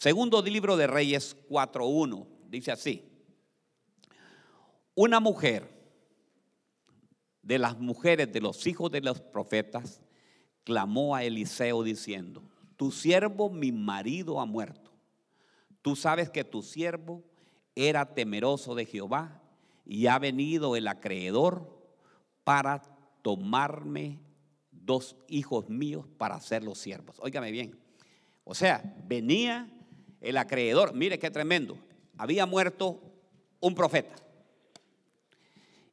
Segundo libro de Reyes 4.1. Dice así. Una mujer de las mujeres de los hijos de los profetas clamó a Eliseo diciendo, tu siervo, mi marido, ha muerto. Tú sabes que tu siervo era temeroso de Jehová y ha venido el acreedor para tomarme dos hijos míos para ser los siervos. Óigame bien. O sea, venía el acreedor. Mire qué tremendo. Había muerto un profeta.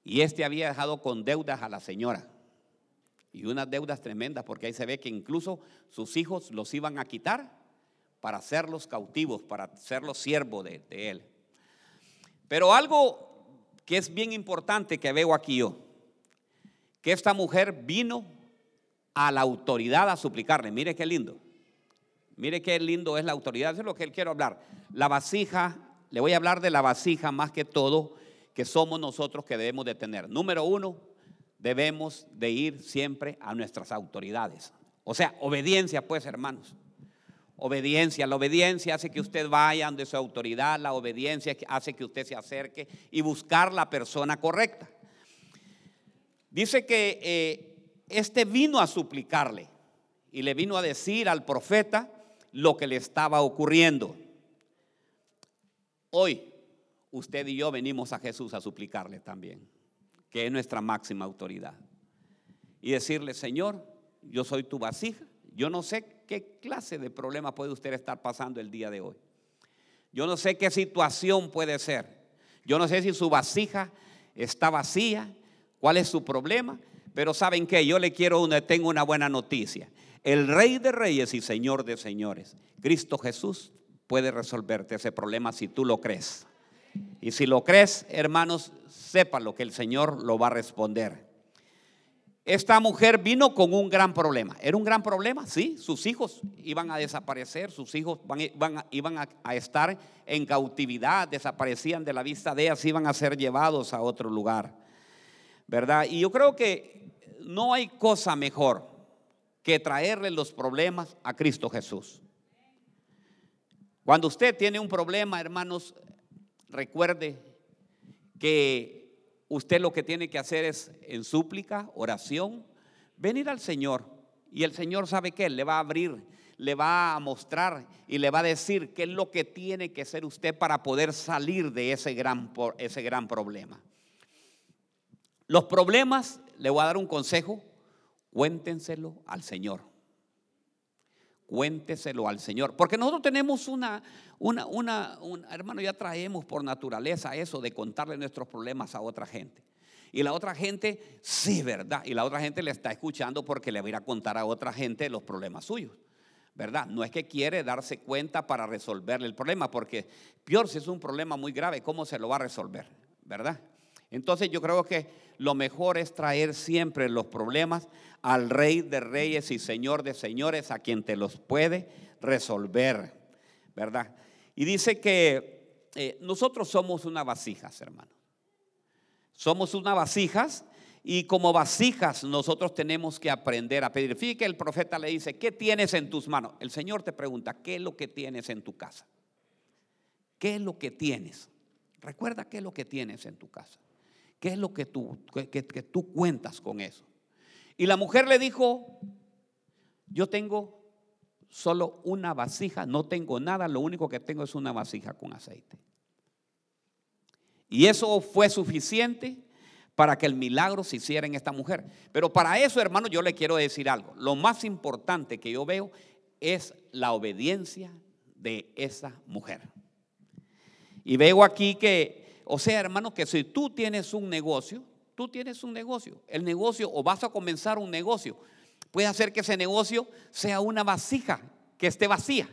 Y este había dejado con deudas a la señora. Y unas deudas tremendas, porque ahí se ve que incluso sus hijos los iban a quitar para hacerlos cautivos, para hacerlos siervos de, de él. Pero algo que es bien importante que veo aquí yo, que esta mujer vino a la autoridad a suplicarle. Mire qué lindo. Mire qué lindo es la autoridad. Eso es lo que él quiero hablar. La vasija, le voy a hablar de la vasija más que todo que somos nosotros que debemos de tener. Número uno, debemos de ir siempre a nuestras autoridades. O sea, obediencia pues hermanos. Obediencia, la obediencia hace que usted vaya donde su autoridad, la obediencia hace que usted se acerque y buscar la persona correcta. Dice que eh, este vino a suplicarle y le vino a decir al profeta lo que le estaba ocurriendo. Hoy usted y yo venimos a Jesús a suplicarle también, que es nuestra máxima autoridad. Y decirle, Señor, yo soy tu vasija, yo no sé qué clase de problema puede usted estar pasando el día de hoy. Yo no sé qué situación puede ser. Yo no sé si su vasija está vacía, cuál es su problema, pero saben que yo le quiero una, tengo una buena noticia. El Rey de Reyes y Señor de Señores, Cristo Jesús, puede resolverte ese problema si tú lo crees. Y si lo crees, hermanos, lo que el Señor lo va a responder. Esta mujer vino con un gran problema. ¿Era un gran problema? Sí, sus hijos iban a desaparecer, sus hijos iban a, estar en cautividad, desaparecían de la vista de ellas, iban a ser llevados a otro lugar. ¿Verdad? Y yo creo que no hay cosa mejor que traerle los problemas a Cristo Jesús. Cuando usted tiene un problema, hermanos, recuerde que usted lo que tiene que hacer es en súplica, oración, venir al Señor. Y el Señor sabe que le va a abrir, le va a mostrar y le va a decir qué es lo que tiene que hacer usted para poder salir de ese gran, ese gran problema. Los problemas, le voy a dar un consejo, cuéntenselo al Señor cuénteselo al Señor. Porque nosotros tenemos una, una, una, hermano, ya traemos por naturaleza eso de contarle nuestros problemas a otra gente. Y la otra gente, sí, ¿verdad? Y la otra gente le está escuchando porque le va a ir a contar a otra gente los problemas suyos. ¿Verdad? No es que quiere darse cuenta para resolverle el problema, porque peor si es un problema muy grave, ¿cómo se lo va a resolver? ¿Verdad? Entonces yo creo que lo mejor es traer siempre los problemas al Rey de Reyes y Señor de Señores, a quien te los puede resolver, ¿verdad? Y dice que eh, nosotros somos una vasijas, hermano. Somos una vasijas y como vasijas nosotros tenemos que aprender a pedir. Fíjate que el profeta le dice, ¿qué tienes en tus manos? El Señor te pregunta, ¿qué es lo que tienes en tu casa? ¿Qué es lo que tienes? Recuerda qué es lo que tienes en tu casa. ¿Qué es lo que tú, que, tú cuentas con eso? Y la mujer le dijo, yo tengo solo una vasija, no tengo nada, lo único que tengo es una vasija con aceite. Y eso fue suficiente para que el milagro se hiciera en esta mujer. Pero para eso, hermano, yo le quiero decir algo. Lo más importante que yo veo es la obediencia de esa mujer. Y veo aquí que o sea, hermano, que si tú tienes un negocio, tú tienes un negocio, el negocio o vas a comenzar un negocio, puede hacer que ese negocio sea una vasija que esté vacía.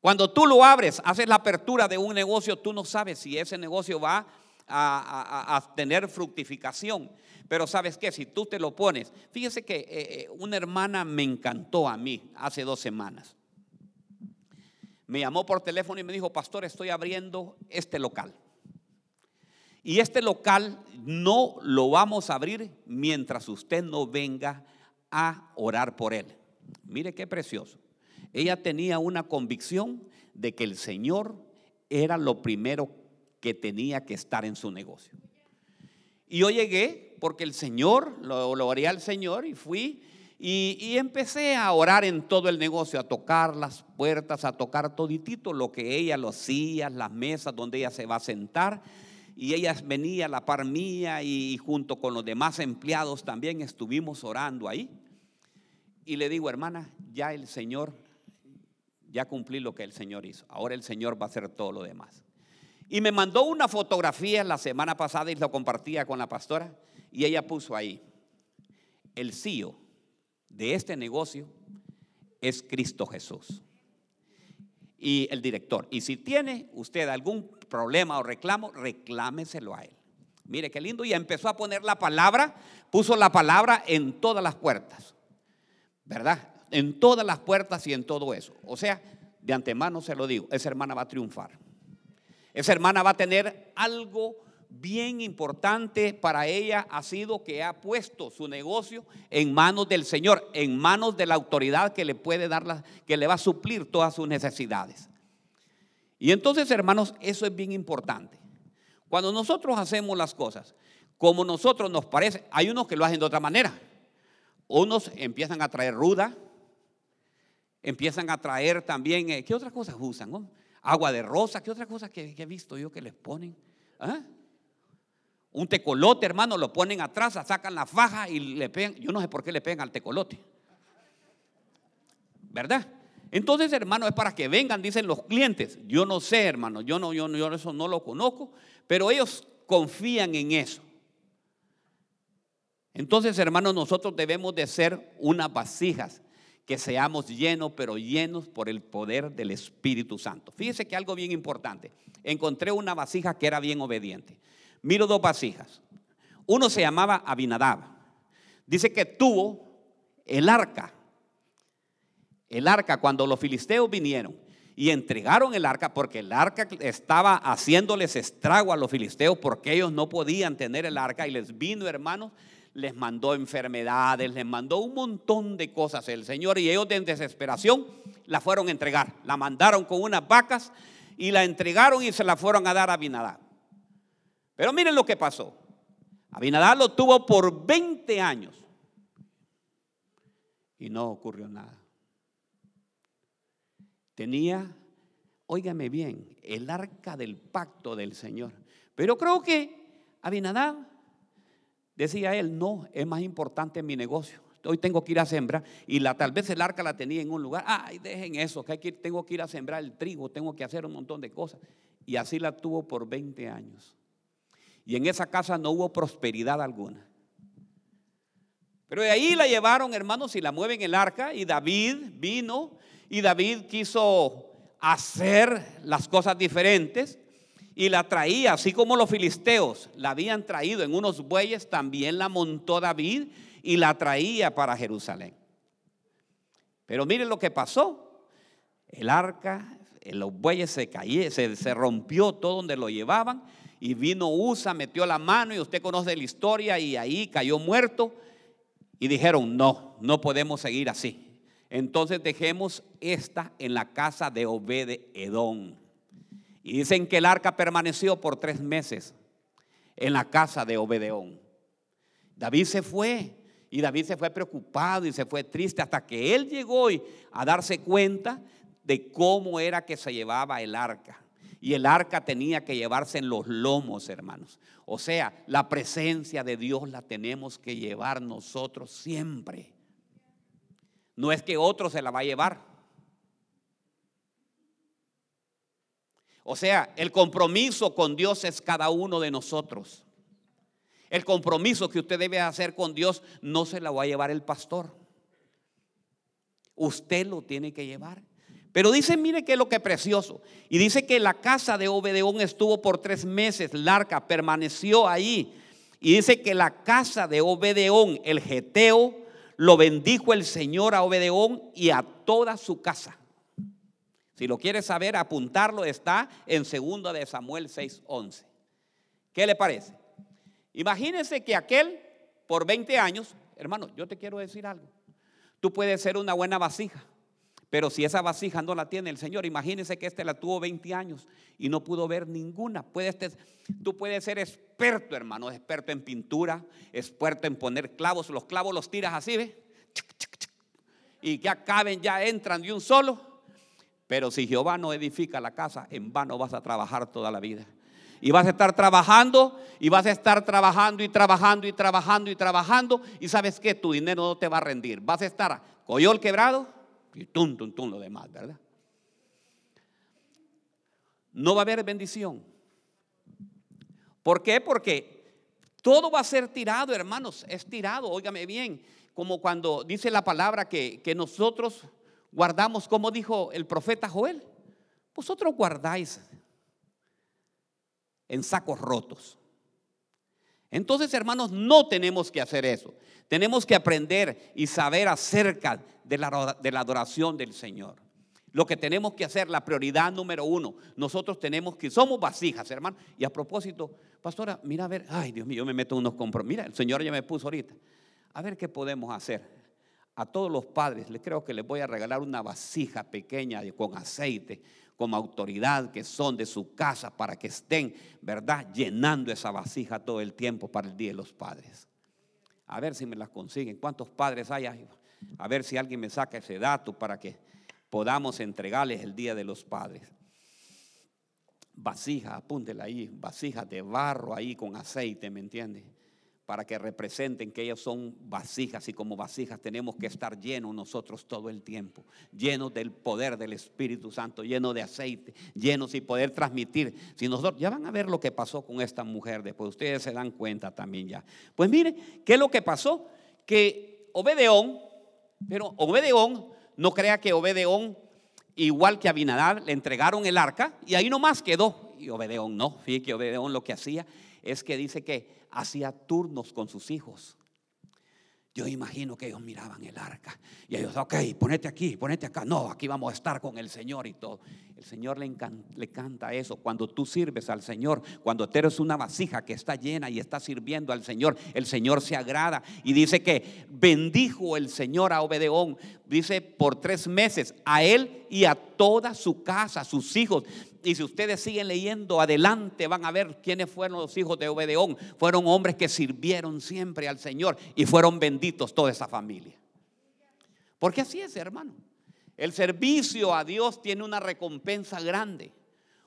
Cuando tú lo abres, haces la apertura de un negocio, tú no sabes si ese negocio va a, tener fructificación. Pero sabes que si tú te lo pones, fíjese que eh, eh, una hermana me encantó a mí hace dos semanas me llamó por teléfono y me dijo, pastor, estoy abriendo este local. Y este local no lo vamos a abrir mientras usted no venga a orar por él. Mire qué precioso. Ella tenía una convicción de que el Señor era lo primero que tenía que estar en su negocio. Y yo llegué porque el Señor, lo, lo oré al Señor y fui y, empecé a orar en todo el negocio, a tocar las puertas, a tocar toditito lo que ella lo hacía, las mesas donde ella se va a sentar. Y ella venía a la par mía y junto con los demás empleados también estuvimos orando ahí. Y le digo, hermana, ya el Señor, ya cumplí lo que el Señor hizo. Ahora el Señor va a hacer todo lo demás. Y me mandó una fotografía la semana pasada y lo compartía con la pastora. Y ella puso ahí, el CEO de este negocio es Cristo Jesús. Y el director. Y si tiene usted algún problema o reclamo, reclámeselo a él. Mire qué lindo. Y empezó a poner la palabra, puso la palabra en todas las puertas. ¿Verdad? En todas las puertas y en todo eso. O sea, de antemano se lo digo, esa hermana va a triunfar. Esa hermana va a tener algo bien importante para ella ha sido que ha puesto su negocio en manos del Señor, en manos de la autoridad que le puede dar, la, que le va a suplir todas sus necesidades. Y entonces, hermanos, eso es bien importante. Cuando nosotros hacemos las cosas como nosotros nos parece, hay unos que lo hacen de otra manera. Unos empiezan a traer ruda, empiezan a traer también, eh, ¿qué otras cosas usan? Agua de rosa, ¿qué otras cosas que, he visto yo que les ponen? ¿Ah? Un tecolote, hermano, lo ponen atrás, sacan la faja y le pegan. Yo no sé por qué le pegan al tecolote. ¿Verdad? Entonces, hermano, es para que vengan, dicen los clientes. Yo no sé, hermano, yo no, yo, yo eso no lo conozco, pero ellos confían en eso. Entonces, hermano, nosotros debemos de ser unas vasijas que seamos llenos, pero llenos por el poder del Espíritu Santo. Fíjese que algo bien importante. Encontré una vasija que era bien obediente miro dos vasijas. Uno se llamaba Abinadab. Dice que tuvo el arca. El arca cuando los filisteos vinieron y entregaron el arca porque el arca estaba haciéndoles estrago a los filisteos porque ellos no podían tener el arca y les vino, hermanos, les mandó enfermedades, les mandó un montón de cosas el Señor y ellos en desesperación la fueron a entregar. La mandaron con unas vacas y la entregaron y se la fueron a dar a Abinadab. Pero miren lo que pasó. Abinadab lo tuvo por 20 años y no ocurrió nada. Tenía, óigame bien, el arca del pacto del Señor. Pero creo que Abinadab, decía él, no, es más importante mi negocio. Hoy tengo que ir a sembrar y la, tal vez el arca la tenía en un lugar. Ay, dejen eso, que, tengo que ir a sembrar el trigo, tengo que hacer un montón de cosas. Y así la tuvo por 20 años. Y en esa casa no hubo prosperidad alguna. Pero de ahí la llevaron, hermanos, y la mueven el arca. Y David vino y David quiso hacer las cosas diferentes y la traía, así como los filisteos la habían traído en unos bueyes, también la montó David y la traía para Jerusalén. Pero miren lo que pasó. El arca, los bueyes se cayeron, se, se rompió todo donde lo llevaban y vino Usa, metió la mano y usted conoce la historia y ahí cayó muerto y dijeron, no, no podemos seguir así. Entonces dejemos esta en la casa de Obede Edom. Y dicen que el arca permaneció por tres meses en la casa de Obedeón. David se fue y David se fue preocupado y se fue triste hasta que él llegó a darse cuenta de cómo era que se llevaba el arca. Y el arca tenía que llevarse en los lomos, hermanos. O sea, la presencia de Dios la tenemos que llevar nosotros siempre. No es que otro se la va a llevar. O sea, el compromiso con Dios es cada uno de nosotros. El compromiso que usted debe hacer con Dios no se la va a llevar el pastor. Usted lo tiene que llevar. Pero dice, mire que es lo que es precioso. Y dice que la casa de Obedeón estuvo por tres meses, la arca permaneció ahí. Y dice que la casa de Obedeón, el geteo, lo bendijo el Señor a Obedeón y a toda su casa. Si lo quiere saber, apuntarlo está en 2 de Samuel 6:11. ¿Qué le parece? Imagínense que aquel por 20 años, hermano, yo te quiero decir algo. Tú puedes ser una buena vasija Pero si esa vasija no la tiene el Señor, imagínense que este la tuvo 20 años y no pudo ver ninguna. Puedes, tú puedes ser experto, hermano, experto en pintura, experto en poner clavos. Los clavos los tiras así, ¿ves? Y ya caben, ya entran de un solo. Pero si Jehová no edifica la casa, en vano vas a trabajar toda la vida. Y vas a estar trabajando y vas a estar trabajando y trabajando y trabajando y trabajando. Y sabes que tu dinero no te va a rendir. Vas a estar coyol quebrado y tum, tum, tum, lo demás, ¿verdad? No va a haber bendición. ¿Por qué? Porque todo va a ser tirado, hermanos. Es tirado, óigame bien. Como cuando dice la palabra que, que nosotros guardamos, como dijo el profeta Joel, vosotros guardáis en sacos rotos. Entonces, hermanos, no tenemos que hacer eso. Tenemos que aprender y saber acerca de la, adoración del Señor. Lo que tenemos que hacer, la prioridad número uno, nosotros tenemos que, somos vasijas, hermano. Y a propósito, pastora, mira a ver, ay Dios mío, yo me meto unos compromisos. Mira, el Señor ya me puso ahorita. A ver qué podemos hacer a todos los padres, les creo que les voy a regalar una vasija pequeña con aceite, con autoridad que son de su casa para que estén, ¿verdad?, llenando esa vasija todo el tiempo para el Día de los Padres. A ver si me las consiguen. ¿Cuántos padres hay? A ver si alguien me saca ese dato para que podamos entregarles el Día de los Padres. Vasija, apúntela ahí, vasija de barro ahí con aceite, ¿me entiendes? Para que representen que ellos son vasijas y como vasijas tenemos que estar llenos nosotros todo el tiempo, llenos del poder del Espíritu Santo, llenos de aceite, llenos y poder transmitir. Si nosotros ya van a ver lo que pasó con esta mujer, después ustedes se dan cuenta también ya. Pues mire, ¿qué es lo que pasó? Que Obedeón, pero Obedeón, no crea que Obedeón, igual que Abinadab, le entregaron el arca y ahí nomás quedó. Y Obedeón no, fíjate que Obedeón lo que hacía es que dice que hacía turnos con sus hijos. Yo imagino que ellos miraban el arca y ellos, ok, ponete aquí, ponete acá. No, aquí vamos a estar con el Señor y todo. El Señor le, encanta, le canta eso. Cuando tú sirves al Señor, cuando tú eres una vasija que está llena y está sirviendo al Señor, el Señor se agrada. Y dice que bendijo el Señor a Obedeón, dice por tres meses, a él y a toda su casa, sus hijos. Y si ustedes siguen leyendo adelante, van a ver quiénes fueron los hijos de Obedeón. Fueron hombres que sirvieron siempre al Señor y fueron benditos toda esa familia. Porque así es, hermano. El servicio a Dios tiene una recompensa grande.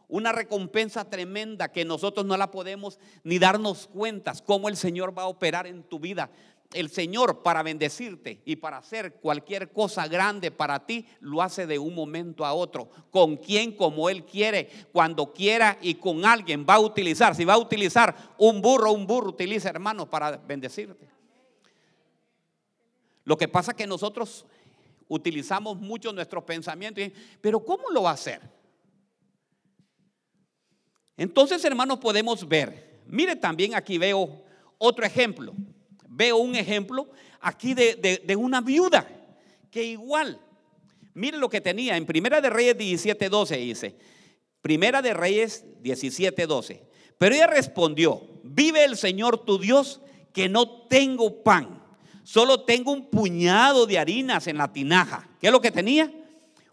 Una recompensa tremenda que nosotros no la podemos ni darnos cuentas cómo el Señor va a operar en tu vida el Señor para bendecirte y para hacer cualquier cosa grande para ti, lo hace de un momento a otro, con quien como Él quiere, cuando quiera y con alguien va a utilizar. Si va a utilizar un burro, un burro utiliza hermanos para bendecirte. Lo que pasa es que nosotros utilizamos mucho nuestros pensamientos, pero ¿cómo lo va a hacer? Entonces, hermanos, podemos ver. Mire, también aquí veo otro ejemplo veo un ejemplo aquí de, una viuda que igual, mire lo que tenía en Primera de Reyes 17:12 dice, Primera de Reyes 17:12. Pero ella respondió, vive el Señor tu Dios que no tengo pan, solo tengo un puñado de harinas en la tinaja. ¿Qué es lo que tenía?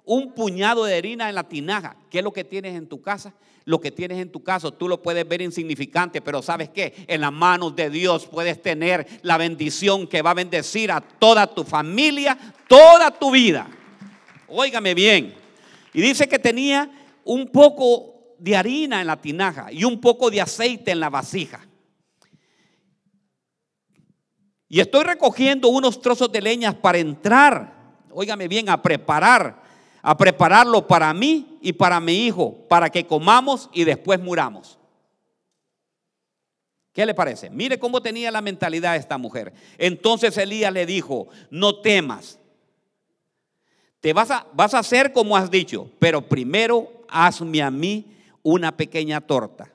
Un puñado de harina en la tinaja. ¿Qué es lo que tienes en tu casa? Lo que tienes en tu casa, tú lo puedes ver insignificante, pero sabes que en las manos de Dios puedes tener la bendición que va a bendecir a toda tu familia, toda tu vida. Óigame bien. Y dice que tenía un poco de harina en la tinaja y un poco de aceite en la vasija. Y estoy recogiendo unos trozos de leñas para entrar, óigame bien, a preparar a prepararlo para mí y para mi hijo, para que comamos y después muramos. ¿Qué le parece? Mire cómo tenía la mentalidad esta mujer. Entonces Elías le dijo, no temas. Te vas a, vas a hacer como has dicho, pero primero hazme a mí una pequeña torta.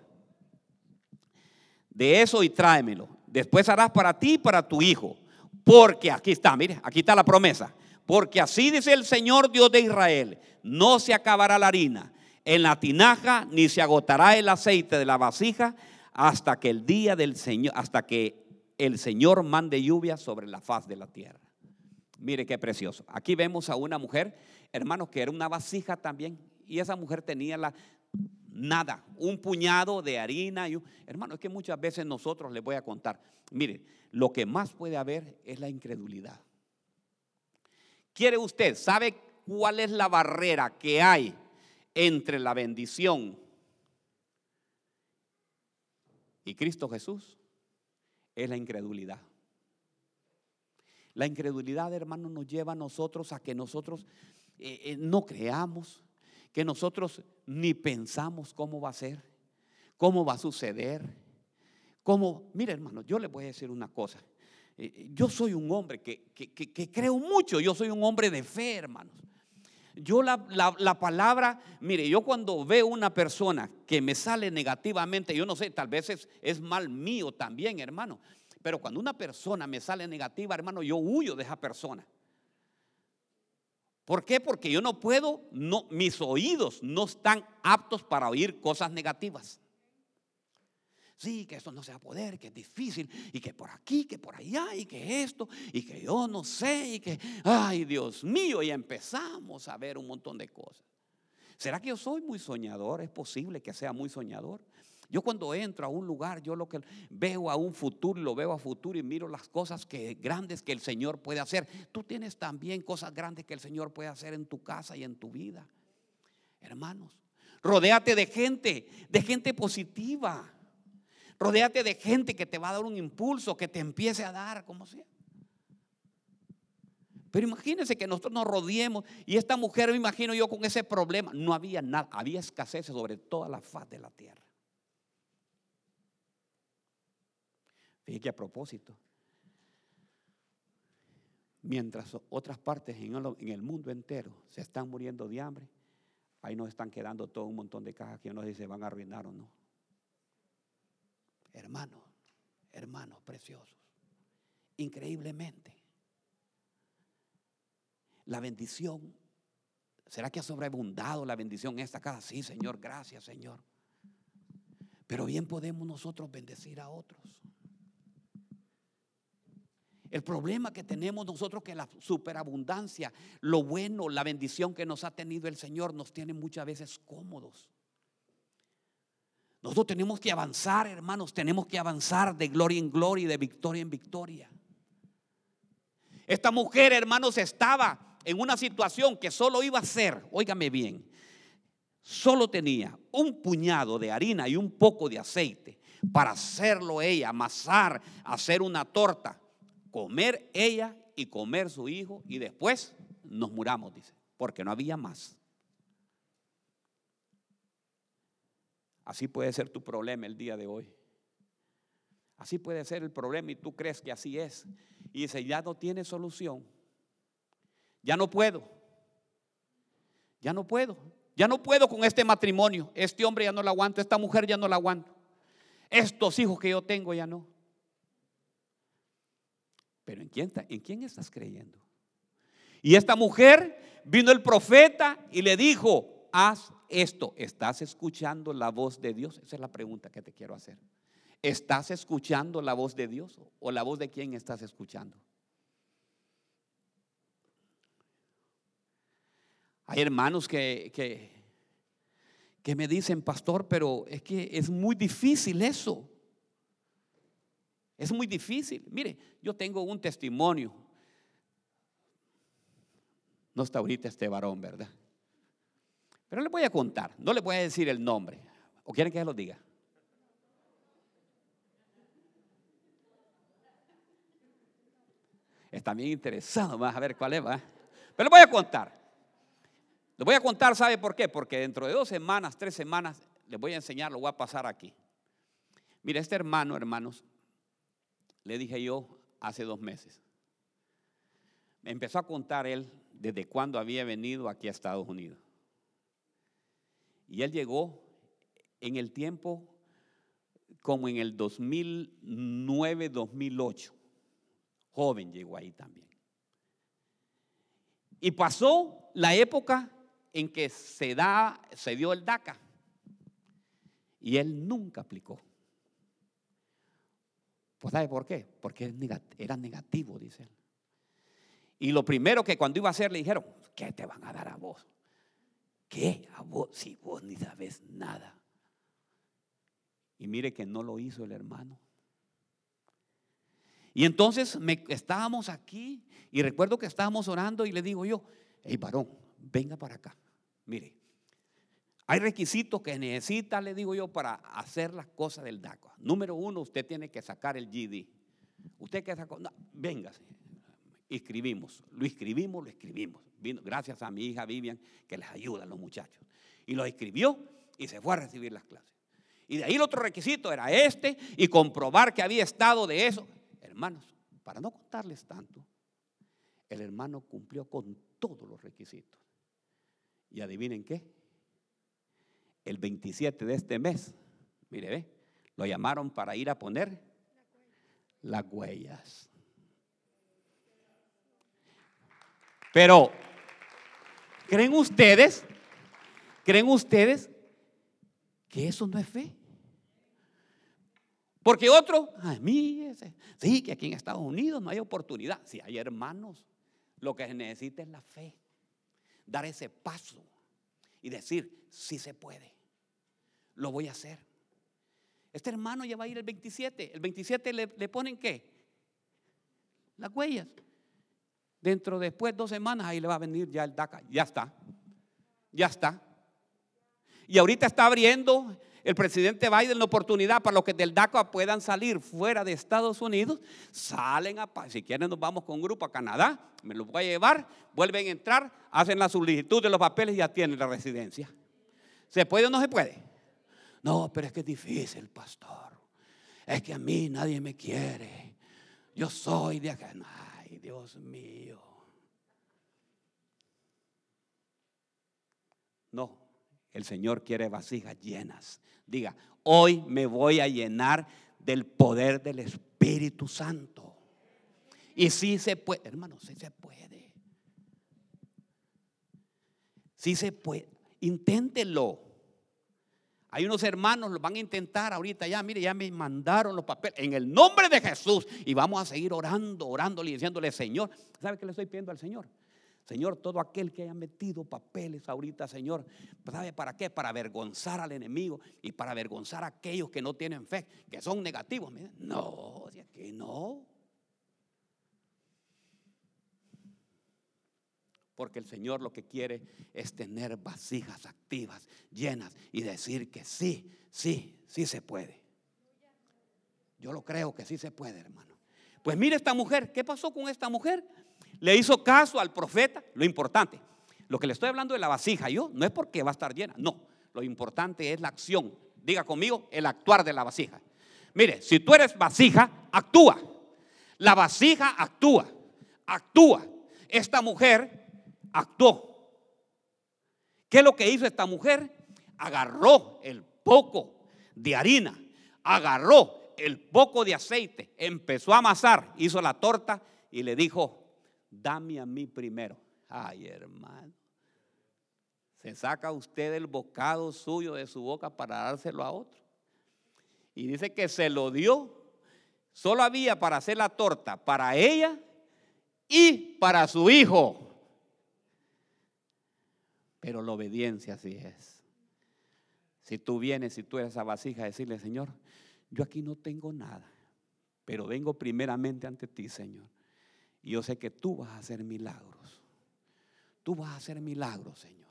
De eso y tráemelo. Después harás para ti y para tu hijo. Porque aquí está, mire, aquí está la promesa. Porque así dice el Señor Dios de Israel, no se acabará la harina en la tinaja, ni se agotará el aceite de la vasija hasta que el día del Señor, hasta que el Señor mande lluvia sobre la faz de la tierra. Mire qué precioso. Aquí vemos a una mujer, hermanos, que era una vasija también. Y esa mujer tenía la nada, un puñado de harina. Y hermano, es que muchas veces nosotros les voy a contar. Mire, lo que más puede haber es la incredulidad. ¿Quiere usted? ¿Sabe cuál es la barrera que hay entre la bendición y Cristo Jesús? Es la incredulidad. La incredulidad, hermano, nos lleva a nosotros a que nosotros eh, eh, no creamos, que nosotros ni pensamos cómo va a ser, cómo va a suceder, cómo, mire hermano, yo le voy a decir una cosa, yo soy un hombre que, creo mucho, yo soy un hombre de fe, hermanos. Yo la, la, palabra, mire, yo cuando veo una persona que me sale negativamente, yo no sé, tal vez es, es mal mío también, hermano. Pero cuando una persona me sale negativa, hermano, yo huyo de esa persona. ¿Por qué? Porque yo no puedo, no, mis oídos no están aptos para oír cosas negativas. Sí, que esto no se va a poder, que es difícil, y que por aquí, que por allá, y que esto, y que yo no sé, y que, ay Dios mío, y empezamos a ver un montón de cosas. ¿Será que yo soy muy soñador? Es posible que sea muy soñador. Yo cuando entro a un lugar, yo lo que veo a un futuro, lo veo a futuro y miro las cosas que, grandes que el Señor puede hacer. Tú tienes también cosas grandes que el Señor puede hacer en tu casa y en tu vida. Hermanos, rodéate de gente, de gente positiva. Rodéate de gente que te va a dar un impulso, que te empiece a dar, como sea. Pero imagínense que nosotros nos rodeemos y esta mujer, me imagino yo con ese problema, no había nada, había escasez sobre toda la faz de la tierra. Y que a propósito, mientras otras partes en el, mundo entero se están muriendo de hambre, ahí nos están quedando todo un montón de cajas que no sé si se van a arruinar o no. Hermanos, hermanos preciosos, increíblemente, la bendición, ¿será que ha sobreabundado la bendición en esta casa? Sí, Señor, gracias, Señor. Pero bien podemos nosotros bendecir a otros. El problema que tenemos nosotros que la superabundancia, lo bueno, la bendición que nos ha tenido el Señor nos tiene muchas veces cómodos. Nosotros tenemos que avanzar, hermanos, tenemos que avanzar de gloria en gloria y de victoria en victoria. Esta mujer, hermanos, estaba en una situación que solo iba a ser, óigame bien, solo tenía un puñado de harina y un poco de aceite para hacerlo ella, amasar, hacer una torta comer ella y comer su hijo y después nos muramos, dice, porque no había más. Así puede ser tu problema el día de hoy. Así puede ser el problema y tú crees que así es. Y dice, ya no tiene solución. Ya no puedo. Ya no puedo. Ya no puedo con este matrimonio. Este hombre ya no lo aguanto. Esta mujer ya no la aguanto. Estos hijos que yo tengo ya no. Pero ¿en quién, ¿en quién estás creyendo? Y esta mujer vino el profeta y le dijo, haz esto. ¿Estás escuchando la voz de Dios? Esa es la pregunta que te quiero hacer. ¿Estás escuchando la voz de Dios o la voz de quién estás escuchando? Hay hermanos que, que, que me dicen, pastor, pero es que es muy difícil eso. Es muy difícil. Mire, yo tengo un testimonio. No está ahorita este varón, ¿verdad? Pero le voy a contar. No le voy a decir el nombre. ¿O quieren que se lo diga? Está bien interesado. Vamos a ver cuál es. Pero le voy a contar. Le voy a contar, ¿sabe por qué? Porque dentro de dos semanas, tres semanas, les voy a enseñar, lo voy a pasar aquí. Mire, este hermano, hermanos, le dije yo hace dos meses. Me empezó a contar él desde cuándo había venido aquí a Estados Unidos. Y él llegó en el tiempo como en el 2009, 2008. Joven llegó ahí también. Y pasó la época en que se, da, se dio el DACA. Y él nunca aplicó. Pues ¿sabe por qué? Porque era negativo, dice él. Y lo primero que cuando iba a hacer le dijeron, ¿qué te van a dar a vos? ¿Qué? A vos, si vos ni sabes nada. Y mire que no lo hizo el hermano. Y entonces me, estábamos aquí y recuerdo que estábamos orando y le digo yo, hey varón, venga para acá. Mire, hay requisitos que necesita, le digo yo, para hacer las cosas del DACA. Número uno, usted tiene que sacar el GD. Usted que sacó, no, véngase. Escribimos, lo escribimos, lo escribimos. Vino, gracias a mi hija Vivian que les ayuda a los muchachos. Y lo escribió y se fue a recibir las clases. Y de ahí el otro requisito era este y comprobar que había estado de eso. Hermanos, para no contarles tanto, el hermano cumplió con todos los requisitos. Y adivinen qué, el 27 de este mes, mire, ve, lo llamaron para ir a poner las huellas. Pero, ¿creen ustedes? ¿Creen ustedes que eso no es fe? Porque otro, a mí, sí, que aquí en Estados Unidos no hay oportunidad. Si hay hermanos, lo que se necesita es la fe. Dar ese paso y decir, sí se puede. Lo voy a hacer. Este hermano ya va a ir el 27. El 27 le, le ponen qué? Las huellas. Dentro después dos semanas ahí le va a venir ya el DACA. Ya está. Ya está. Y ahorita está abriendo el presidente Biden la oportunidad para los que del DACA puedan salir fuera de Estados Unidos. Salen a, si quieren nos vamos con grupo a Canadá, me lo voy a llevar, vuelven a entrar, hacen la solicitud de los papeles y ya tienen la residencia. ¿Se puede o no se puede? No, pero es que es difícil, pastor. Es que a mí nadie me quiere. Yo soy de acá. Dios mío. No, el Señor quiere vasijas llenas. Diga, hoy me voy a llenar del poder del Espíritu Santo. Y sí se puede, hermano, sí se puede. Sí se puede. Inténtelo. Hay unos hermanos, lo van a intentar ahorita ya, mire, ya me mandaron los papeles en el nombre de Jesús y vamos a seguir orando, orándole y diciéndole, Señor, ¿sabe qué le estoy pidiendo al Señor? Señor, todo aquel que haya metido papeles ahorita, Señor, ¿sabe para qué? Para avergonzar al enemigo y para avergonzar a aquellos que no tienen fe, que son negativos. No, que no. Porque el Señor lo que quiere es tener vasijas activas, llenas y decir que sí, sí, sí se puede. Yo lo creo que sí se puede, hermano. Pues mire esta mujer, ¿qué pasó con esta mujer? Le hizo caso al profeta, lo importante. Lo que le estoy hablando de la vasija, yo no es porque va a estar llena, no. Lo importante es la acción. Diga conmigo, el actuar de la vasija. Mire, si tú eres vasija, actúa. La vasija actúa, actúa. Esta mujer actuó. ¿Qué es lo que hizo esta mujer? Agarró el poco de harina, agarró el poco de aceite, empezó a amasar, hizo la torta y le dijo, dame a mí primero. Ay, hermano. Se saca usted el bocado suyo de su boca para dárselo a otro. Y dice que se lo dio. Solo había para hacer la torta para ella y para su hijo. Pero la obediencia así es. Si tú vienes, si tú eres esa vasija, decirle, Señor, yo aquí no tengo nada, pero vengo primeramente ante ti, Señor. Y yo sé que tú vas a hacer milagros. Tú vas a hacer milagros, Señor.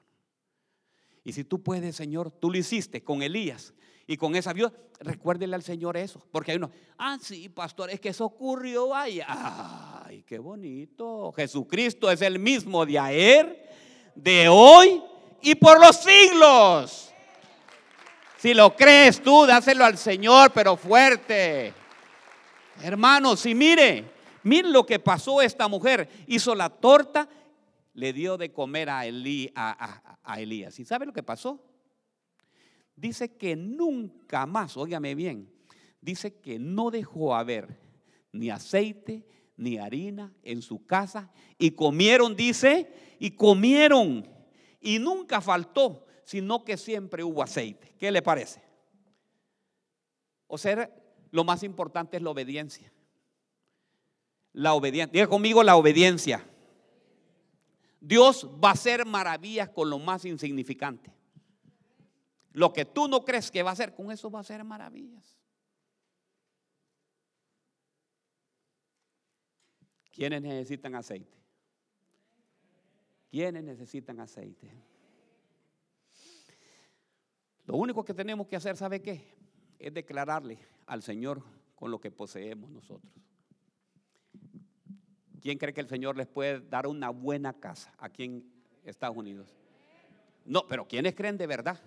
Y si tú puedes, Señor, tú lo hiciste con Elías y con esa viuda, recuérdele al Señor eso. Porque hay uno, ah, sí, pastor, es que eso ocurrió ahí. Ay, qué bonito. Jesucristo es el mismo de ayer de hoy y por los siglos. Si lo crees tú, dáselo al Señor, pero fuerte. Hermanos, y mire, mire lo que pasó esta mujer. Hizo la torta, le dio de comer a, a, Elías. ¿Y sabe lo que pasó? Dice que nunca más, óigame bien, dice que no dejó haber ni aceite, ni harina en su casa. Y comieron, dice, y comieron. Y nunca faltó, sino que siempre hubo aceite. ¿Qué le parece? O sea, lo más importante es la obediencia. La obediencia. Diga conmigo la obediencia. Dios va a hacer maravillas con lo más insignificante. Lo que tú no crees que va a hacer, con eso va a hacer maravillas. ¿Quiénes necesitan aceite? ¿Quiénes necesitan aceite? Lo único que tenemos que hacer, ¿sabe qué? Es declararle al Señor con lo que poseemos nosotros. ¿Quién cree que el Señor les puede dar una buena casa aquí en Estados Unidos? No, pero ¿quiénes creen de verdad?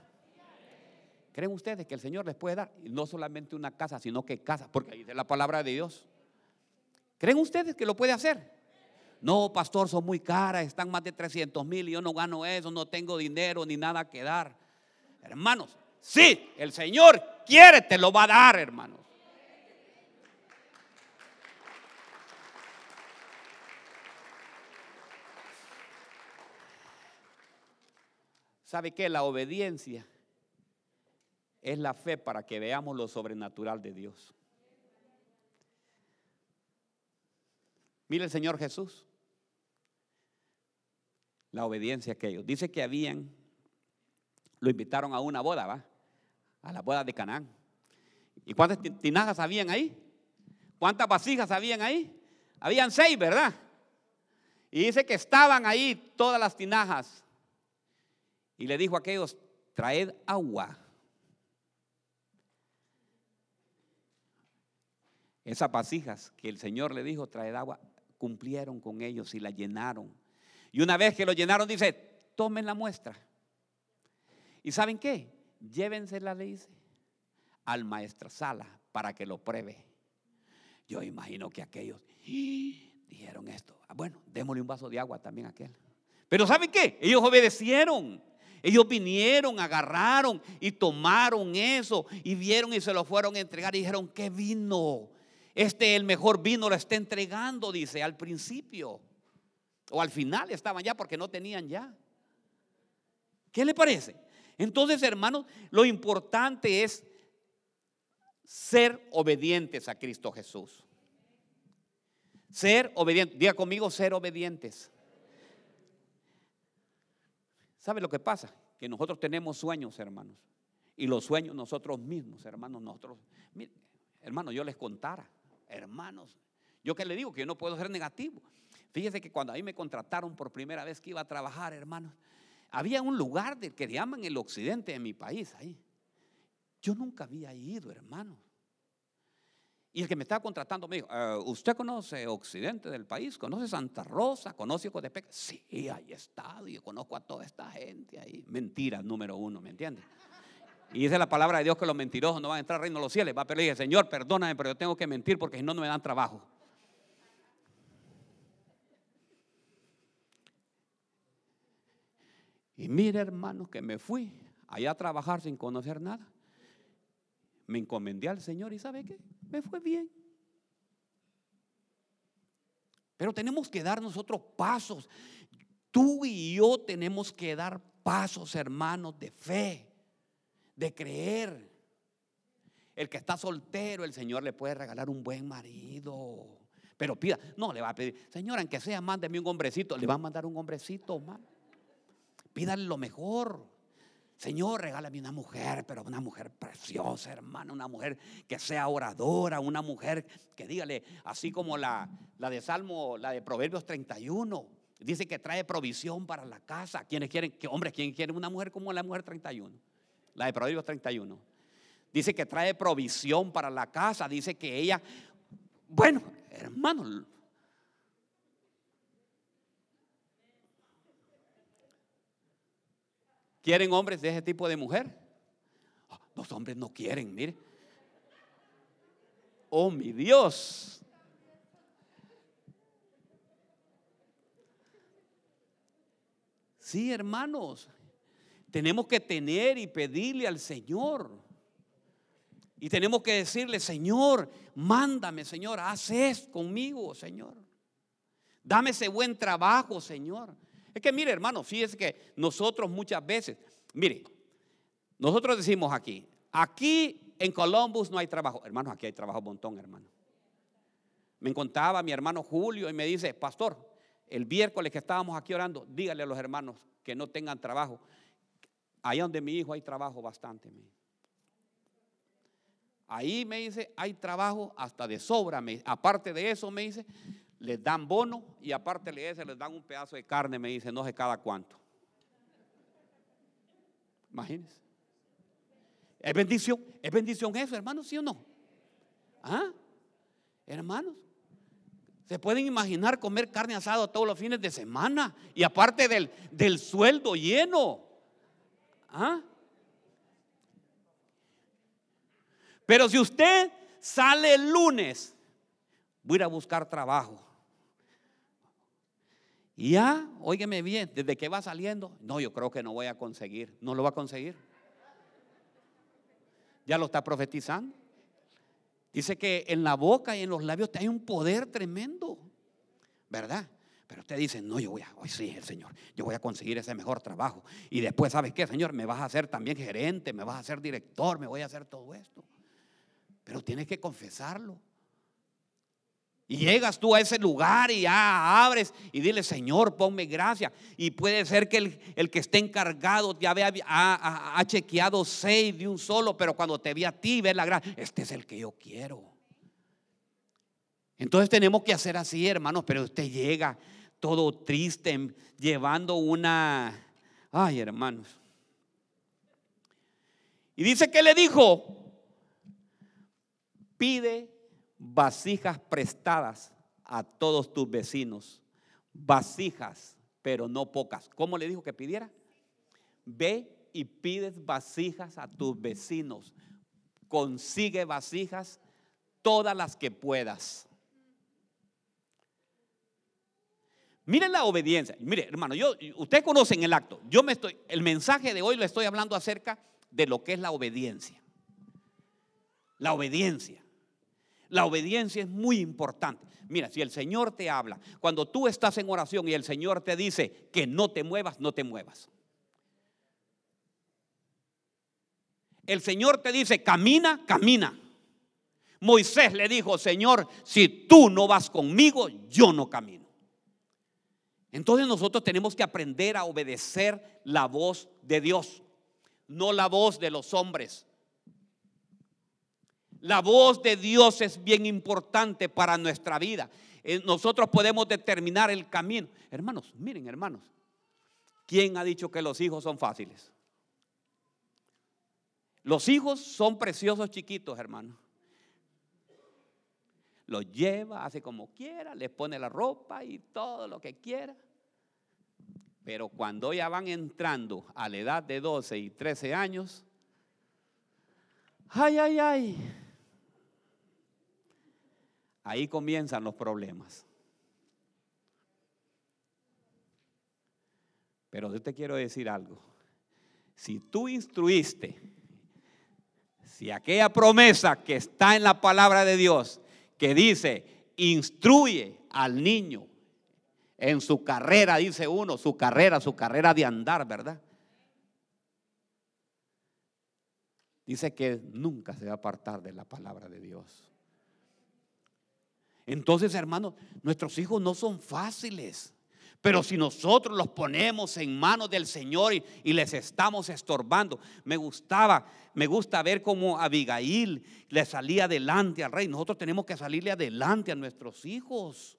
¿Creen ustedes que el Señor les puede dar? no solamente una casa, sino que casa, porque ahí dice la palabra de Dios. ¿Creen ustedes que lo puede hacer? No, pastor, son muy caras, están más de 300 mil y yo no gano eso, no tengo dinero ni nada que dar. Hermanos, sí, el Señor quiere, te lo va a dar, hermanos. ¿Sabe qué? La obediencia es la fe para que veamos lo sobrenatural de Dios. Mire el Señor Jesús. La obediencia que ellos. Dice que habían, lo invitaron a una boda, ¿va? A la boda de Canaán. ¿Y cuántas tinajas habían ahí? ¿Cuántas vasijas habían ahí? Habían seis, ¿verdad? Y dice que estaban ahí todas las tinajas. Y le dijo a aquellos, traed agua. Esas vasijas que el Señor le dijo, traed agua, cumplieron con ellos y la llenaron. Y una vez que lo llenaron, dice, tomen la muestra. ¿Y saben qué? Llévensela, le dice, al maestro Sala para que lo pruebe. Yo imagino que aquellos ¡Ah! dijeron esto. Ah, bueno, démosle un vaso de agua también a aquel. Pero ¿saben qué? Ellos obedecieron. Ellos vinieron, agarraron y tomaron eso y vieron y se lo fueron a entregar y dijeron, ¿qué vino? Este el mejor vino lo está entregando, dice, al principio. O al final estaban ya porque no tenían ya. ¿Qué le parece? Entonces, hermanos, lo importante es ser obedientes a Cristo Jesús. Ser obedientes. Diga conmigo, ser obedientes. ¿Sabe lo que pasa? Que nosotros tenemos sueños, hermanos. Y los sueños nosotros mismos, hermanos, nosotros. hermanos, yo les contara, hermanos. Yo que le digo que yo no puedo ser negativo. Fíjese que cuando a mí me contrataron por primera vez que iba a trabajar, hermanos, había un lugar del que llaman el occidente de mi país ahí. Yo nunca había ido, hermanos. Y el que me estaba contratando me dijo, eh, ¿usted conoce Occidente del país? ¿Conoce Santa Rosa? ¿Conoce Cotepec? Sí, ahí he estado yo conozco a toda esta gente ahí. Mentira, número uno, ¿me entiendes? Y dice la palabra de Dios que los mentirosos no van a entrar al reino de los cielos. Va a pedir, Señor, perdóname, pero yo tengo que mentir porque si no, no me dan trabajo. Y mire, hermanos, que me fui allá a trabajar sin conocer nada me encomendé al Señor y ¿sabe qué? Me fue bien. Pero tenemos que dar nosotros pasos. Tú y yo tenemos que dar pasos, hermanos, de fe, de creer. El que está soltero, el Señor le puede regalar un buen marido. Pero pida, no le va a pedir, Señor, aunque sea, mándeme un hombrecito. Le va a mandar un hombrecito. Pídale lo mejor. Señor, regálame una mujer, pero una mujer preciosa, hermano, una mujer que sea oradora, una mujer que dígale, así como la, la de Salmo, la de Proverbios 31, dice que trae provisión para la casa. ¿Quiénes quieren, que, hombre, quién quiere una mujer como la mujer 31? La de Proverbios 31. Dice que trae provisión para la casa, dice que ella, bueno, hermano, ¿Quieren hombres de ese tipo de mujer? Los hombres no quieren, mire. Oh, mi Dios. Sí, hermanos. Tenemos que tener y pedirle al Señor. Y tenemos que decirle, Señor, mándame, Señor, haz esto conmigo, Señor. Dame ese buen trabajo, Señor. Es que mire, hermano, fíjese que nosotros muchas veces, mire, nosotros decimos aquí, aquí en Columbus no hay trabajo. Hermanos, aquí hay trabajo montón, hermano. Me contaba mi hermano Julio y me dice, pastor, el miércoles que estábamos aquí orando, dígale a los hermanos que no tengan trabajo. Allá donde mi hijo hay trabajo bastante. Ahí me dice, hay trabajo hasta de sobra. aparte de eso, me dice, les dan bono y aparte de eso les dan un pedazo de carne, me dice, no sé cada cuánto. Imagínense. Es bendición, es bendición eso, hermanos, ¿sí o no? ¿Ah? Hermanos, ¿se pueden imaginar comer carne asada todos los fines de semana? Y aparte del, del sueldo lleno. ¿Ah? Pero si usted sale el lunes, voy a ir a buscar trabajo. Y ya, óigeme bien, desde que va saliendo, no, yo creo que no voy a conseguir, no lo va a conseguir. Ya lo está profetizando. Dice que en la boca y en los labios hay un poder tremendo, ¿verdad? Pero usted dice, no, yo voy a, hoy sí, el Señor, yo voy a conseguir ese mejor trabajo. Y después, ¿sabes qué, Señor? Me vas a hacer también gerente, me vas a hacer director, me voy a hacer todo esto. Pero tienes que confesarlo. Y llegas tú a ese lugar y ya abres y dile, Señor, ponme gracia. Y puede ser que el, que esté encargado ya vea, ha, ha, chequeado seis de un solo, pero cuando te ve a ti, ve la gracia, este es el que yo quiero. Entonces tenemos que hacer así, hermanos, pero usted llega todo triste, llevando una... Ay, hermanos. Y dice que le dijo, pide vasijas prestadas a todos tus vecinos. Vasijas, pero no pocas. ¿Cómo le dijo que pidiera? Ve y pides vasijas a tus vecinos. Consigue vasijas todas las que puedas. Mire la obediencia. Mire, hermano, yo ustedes conocen el acto. Yo me estoy el mensaje de hoy le estoy hablando acerca de lo que es la obediencia. La obediencia. La obediencia es muy importante. Mira, si el Señor te habla, cuando tú estás en oración y el Señor te dice que no te muevas, no te muevas. El Señor te dice, camina, camina. Moisés le dijo, Señor, si tú no vas conmigo, yo no camino. Entonces nosotros tenemos que aprender a obedecer la voz de Dios, no la voz de los hombres. La voz de Dios es bien importante para nuestra vida. Eh, nosotros podemos determinar el camino. Hermanos, miren, hermanos. ¿Quién ha dicho que los hijos son fáciles? Los hijos son preciosos chiquitos, hermanos. Los lleva, hace como quiera, les pone la ropa y todo lo que quiera. Pero cuando ya van entrando a la edad de 12 y 13 años, ay, ay, ay, Ahí comienzan los problemas. Pero yo te quiero decir algo. Si tú instruiste, si aquella promesa que está en la palabra de Dios, que dice, instruye al niño en su carrera, dice uno, su carrera, su carrera de andar, ¿verdad? Dice que nunca se va a apartar de la palabra de Dios. Entonces, hermanos, nuestros hijos no son fáciles. Pero si nosotros los ponemos en manos del Señor y, les estamos estorbando, me gustaba, me gusta ver cómo Abigail le salía adelante al rey. Nosotros tenemos que salirle adelante a nuestros hijos.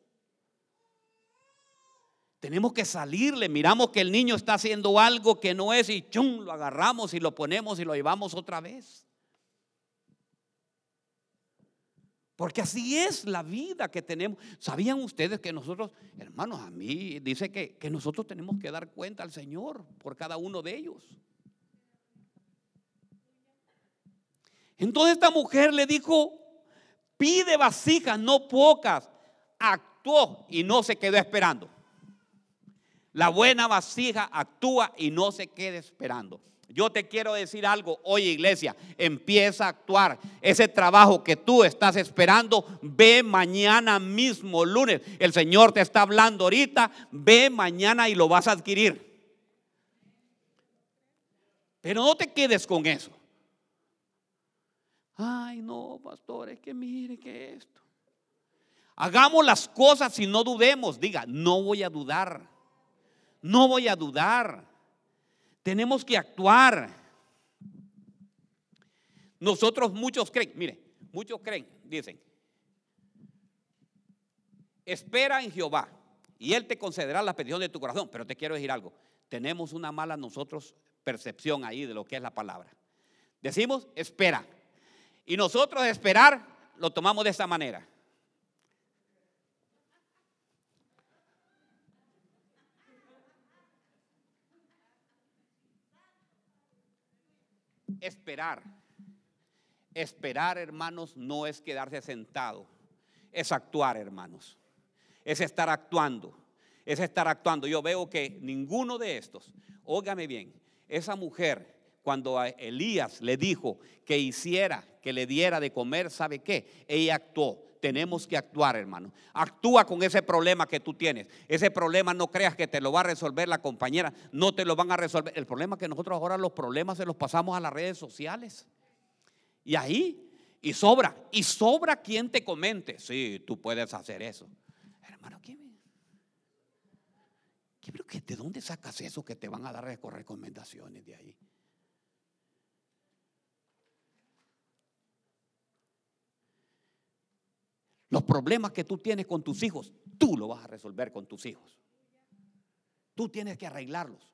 Tenemos que salirle, miramos que el niño está haciendo algo que no es y chum, lo agarramos y lo ponemos y lo llevamos otra vez. Porque así es la vida que tenemos. ¿Sabían ustedes que nosotros, hermanos, a mí dice que, que nosotros tenemos que dar cuenta al Señor por cada uno de ellos? Entonces esta mujer le dijo, pide vasijas, no pocas. Actuó y no se quedó esperando. La buena vasija actúa y no se queda esperando. Yo te quiero decir algo hoy, iglesia. Empieza a actuar. Ese trabajo que tú estás esperando, ve mañana mismo, lunes. El Señor te está hablando ahorita. Ve mañana y lo vas a adquirir. Pero no te quedes con eso. Ay, no, pastor, es que mire que esto. Hagamos las cosas y no dudemos. Diga, no voy a dudar. No voy a dudar. Tenemos que actuar. Nosotros muchos creen, mire, muchos creen, dicen, espera en Jehová y Él te concederá la petición de tu corazón. Pero te quiero decir algo, tenemos una mala nosotros percepción ahí de lo que es la palabra. Decimos, espera. Y nosotros esperar lo tomamos de esta manera. Esperar. Esperar, hermanos, no es quedarse sentado, es actuar, hermanos. Es estar actuando, es estar actuando. Yo veo que ninguno de estos, óigame bien, esa mujer cuando a Elías le dijo que hiciera, que le diera de comer, ¿sabe qué? Ella actuó. Tenemos que actuar, hermano. Actúa con ese problema que tú tienes. Ese problema no creas que te lo va a resolver la compañera. No te lo van a resolver. El problema es que nosotros ahora los problemas se los pasamos a las redes sociales. Y ahí, y sobra, y sobra quien te comente. Sí, tú puedes hacer eso. Hermano, ¿qué, ¿qué, ¿de dónde sacas eso que te van a dar recomendaciones de ahí? Problemas que tú tienes con tus hijos, tú lo vas a resolver con tus hijos. Tú tienes que arreglarlos.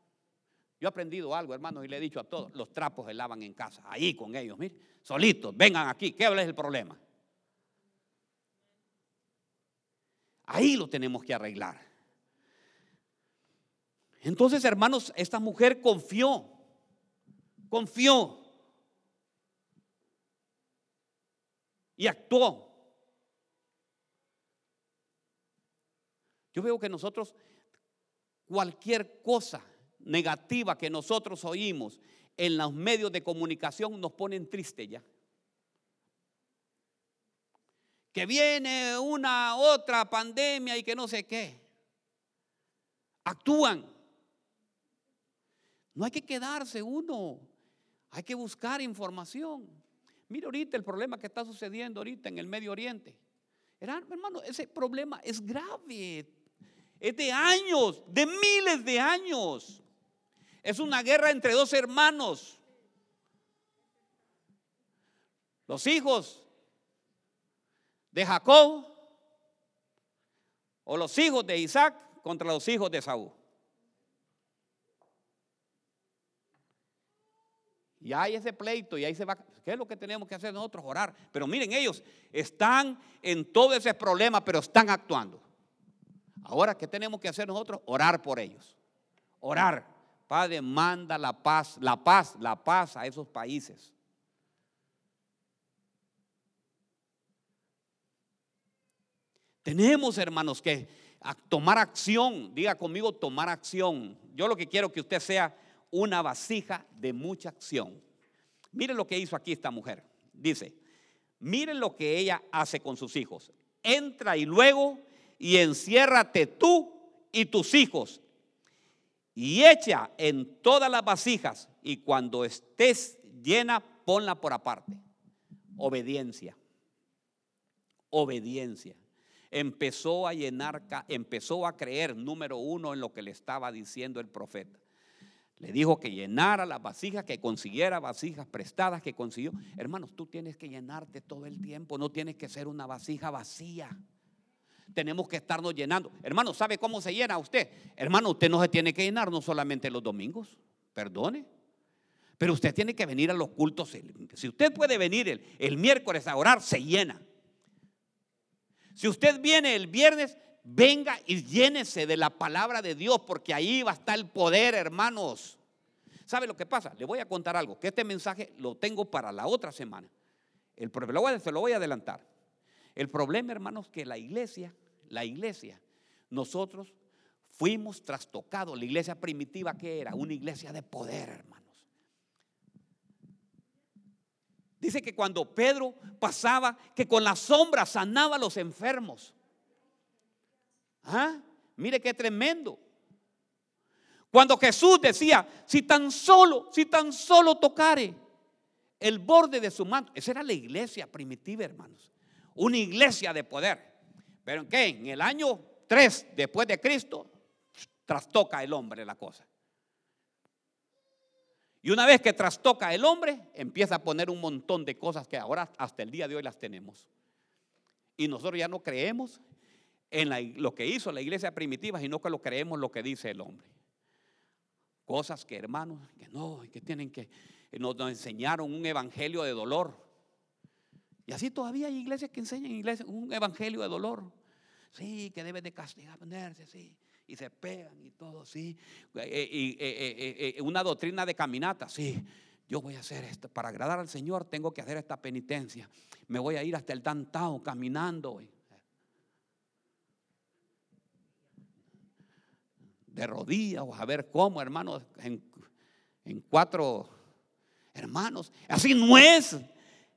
Yo he aprendido algo, hermanos, y le he dicho a todos, los trapos se lavan en casa, ahí con ellos, mire, solitos, vengan aquí, ¿qué es el problema? Ahí lo tenemos que arreglar. Entonces, hermanos, esta mujer confió, confió y actuó. Yo veo que nosotros, cualquier cosa negativa que nosotros oímos en los medios de comunicación nos ponen triste ya. Que viene una otra pandemia y que no sé qué. Actúan. No hay que quedarse uno. Hay que buscar información. Mira ahorita el problema que está sucediendo ahorita en el Medio Oriente. Hermano, ese problema es grave. Es de años, de miles de años. Es una guerra entre dos hermanos. Los hijos de Jacob o los hijos de Isaac contra los hijos de Saúl. Y hay ese pleito y ahí se va. ¿Qué es lo que tenemos que hacer nosotros? Orar. Pero miren, ellos están en todo ese problema, pero están actuando. Ahora, ¿qué tenemos que hacer nosotros? Orar por ellos. Orar. Padre, manda la paz, la paz, la paz a esos países. Tenemos, hermanos, que tomar acción. Diga conmigo, tomar acción. Yo lo que quiero que usted sea una vasija de mucha acción. Miren lo que hizo aquí esta mujer. Dice, miren lo que ella hace con sus hijos. Entra y luego y enciérrate tú y tus hijos y echa en todas las vasijas y cuando estés llena, ponla por aparte. Obediencia. Obediencia. Empezó a llenar, empezó a creer, número uno, en lo que le estaba diciendo el profeta. Le dijo que llenara las vasijas, que consiguiera vasijas prestadas, que consiguió. Hermanos, tú tienes que llenarte todo el tiempo, no tienes que ser una vasija vacía tenemos que estarnos llenando. Hermano, ¿sabe cómo se llena usted? Hermano, usted no se tiene que llenar no solamente los domingos, perdone. Pero usted tiene que venir a los cultos. Si usted puede venir el, el miércoles a orar, se llena. Si usted viene el viernes, venga y llénese de la palabra de Dios, porque ahí va a estar el poder, hermanos. ¿Sabe lo que pasa? Le voy a contar algo, que este mensaje lo tengo para la otra semana. El, se lo voy a adelantar. El problema, hermanos, que la iglesia, la iglesia, nosotros fuimos trastocados. La iglesia primitiva que era una iglesia de poder, hermanos. Dice que cuando Pedro pasaba, que con la sombra sanaba a los enfermos. ¿Ah? Mire qué tremendo. Cuando Jesús decía, si tan solo, si tan solo tocare el borde de su manto, esa era la iglesia primitiva, hermanos una iglesia de poder. Pero ¿en qué? En el año 3 después de Cristo, trastoca el hombre la cosa. Y una vez que trastoca el hombre, empieza a poner un montón de cosas que ahora hasta el día de hoy las tenemos. Y nosotros ya no creemos en lo que hizo la iglesia primitiva, sino que lo creemos lo que dice el hombre. Cosas que hermanos, que no, que tienen que, nos, enseñaron un evangelio de dolor. Y así todavía hay iglesias que enseñan iglesias, un evangelio de dolor. Sí, que debe de castigar, ponerse, sí. Y se pegan y todo, sí. Eh, y, eh, eh, una doctrina de caminata, sí. Yo voy a hacer esto. Para agradar al Señor tengo que hacer esta penitencia. Me voy a ir hasta el Tantao caminando. De rodillas, o a ver cómo, hermanos, en, en cuatro hermanos. Así no es.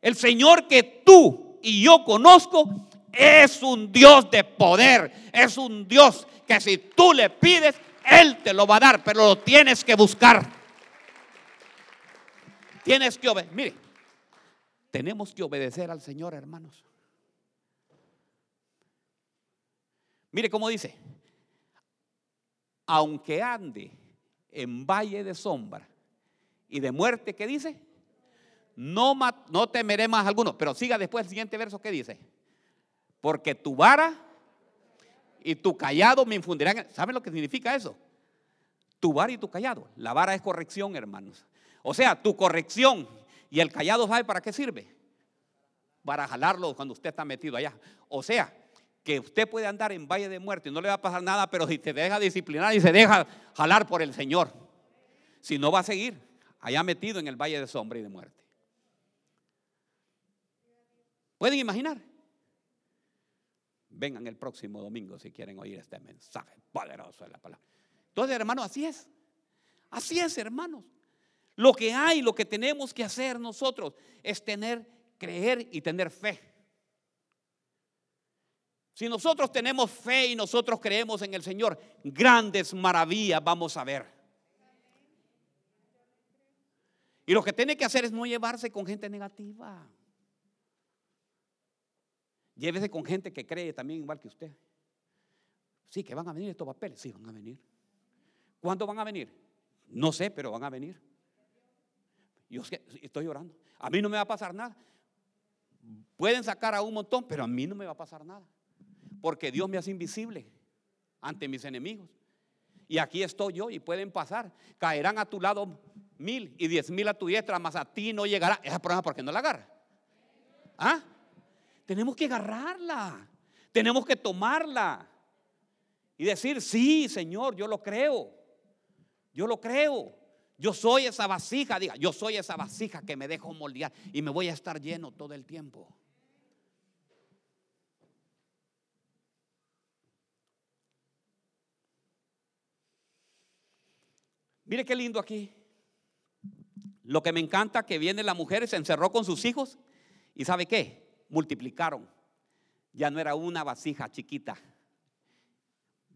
El Señor que tú y yo conozco es un Dios de poder, es un Dios que si tú le pides, Él te lo va a dar, pero lo tienes que buscar. Tienes que obedecer. Mire, tenemos que obedecer al Señor, hermanos. Mire cómo dice, aunque ande en valle de sombra y de muerte, ¿qué dice? No, temeré más alguno. Pero siga después el siguiente verso, ¿qué dice? porque tu vara y tu callado me infundirán. ¿Saben lo que significa eso? Tu vara y tu callado. La vara es corrección, hermanos. O sea, tu corrección y el callado, ¿sabe para qué sirve? Para jalarlo cuando usted está metido allá. O sea, que usted puede andar en valle de muerte y no le va a pasar nada, pero si se deja disciplinar y se deja jalar por el Señor, si no va a seguir allá metido en el valle de sombra y de muerte. ¿Pueden imaginar? Vengan el próximo domingo si quieren oír este mensaje poderoso de la palabra. Entonces, hermanos, así es. Así es, hermanos. Lo que hay, lo que tenemos que hacer nosotros es tener, creer y tener fe. Si nosotros tenemos fe y nosotros creemos en el Señor, grandes maravillas vamos a ver. Y lo que tiene que hacer es no llevarse con gente negativa. Llévese con gente que cree también igual que usted. Sí, que van a venir estos papeles. Sí, van a venir. ¿Cuándo van a venir? No sé, pero van a venir. Yo estoy orando. A mí no me va a pasar nada. Pueden sacar a un montón, pero a mí no me va a pasar nada. Porque Dios me hace invisible ante mis enemigos. Y aquí estoy yo y pueden pasar. Caerán a tu lado mil y diez mil a tu diestra, más a ti no llegará. Esa prueba porque no la agarra. ¿Ah? Tenemos que agarrarla. Tenemos que tomarla. Y decir, sí, Señor, yo lo creo. Yo lo creo. Yo soy esa vasija, diga, yo soy esa vasija que me dejo moldear y me voy a estar lleno todo el tiempo. Mire qué lindo aquí. Lo que me encanta que viene la mujer, se encerró con sus hijos y ¿sabe qué? Multiplicaron. Ya no era una vasija chiquita.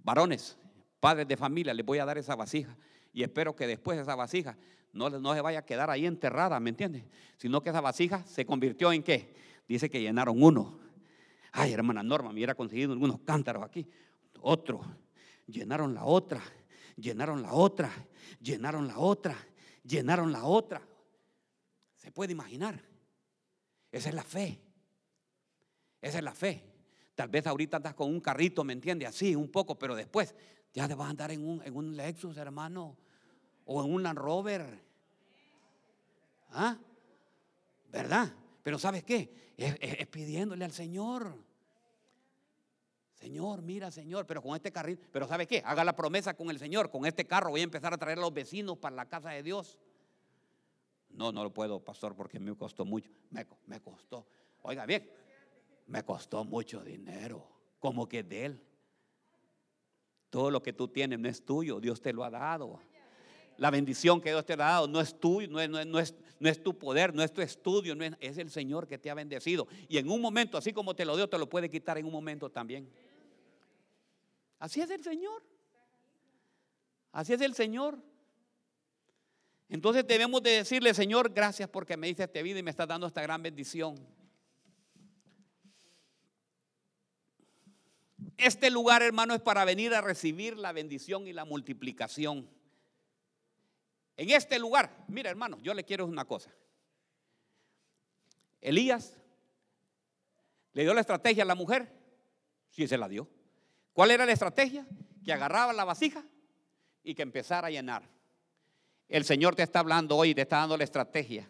Varones, padres de familia, les voy a dar esa vasija. Y espero que después esa vasija no, no se vaya a quedar ahí enterrada, ¿me entiendes? Sino que esa vasija se convirtió en qué? Dice que llenaron uno. Ay, hermana Norma, me hubiera conseguido algunos cántaros aquí. Otro. Llenaron la otra. Llenaron la otra. Llenaron la otra. Llenaron la otra. ¿Se puede imaginar? Esa es la fe. Esa es la fe. Tal vez ahorita andas con un carrito, ¿me entiendes? Así, un poco, pero después ya te vas a andar en un, en un Lexus, hermano, o en un Land Rover. ¿Ah? ¿Verdad? Pero ¿sabes qué? Es, pidiéndole al Señor. Señor, mira, Señor, pero con este carrito, pero ¿sabe qué? Haga la promesa con el Señor, con este carro voy a empezar a traer a los vecinos para la casa de Dios. No, no lo puedo, pastor, porque me costó mucho. Me, me costó. Oiga, bien, me costó mucho dinero, como que de él. Todo lo que tú tienes no es tuyo, Dios te lo ha dado. La bendición que Dios te ha dado no es tuyo, no es, no es, no es, tu poder, no es tu estudio, no es, es el Señor que te ha bendecido. Y en un momento, así como te lo dio, te lo puede quitar en un momento también. Así es el Señor. Así es el Señor. Entonces debemos de decirle, Señor, gracias porque me dice esta vida y me estás dando esta gran bendición. Este lugar, hermano, es para venir a recibir la bendición y la multiplicación. En este lugar, mira, hermano, yo le quiero una cosa. Elías le dio la estrategia a la mujer, sí se la dio. ¿Cuál era la estrategia? Que agarraba la vasija y que empezara a llenar. El Señor te está hablando hoy, te está dando la estrategia.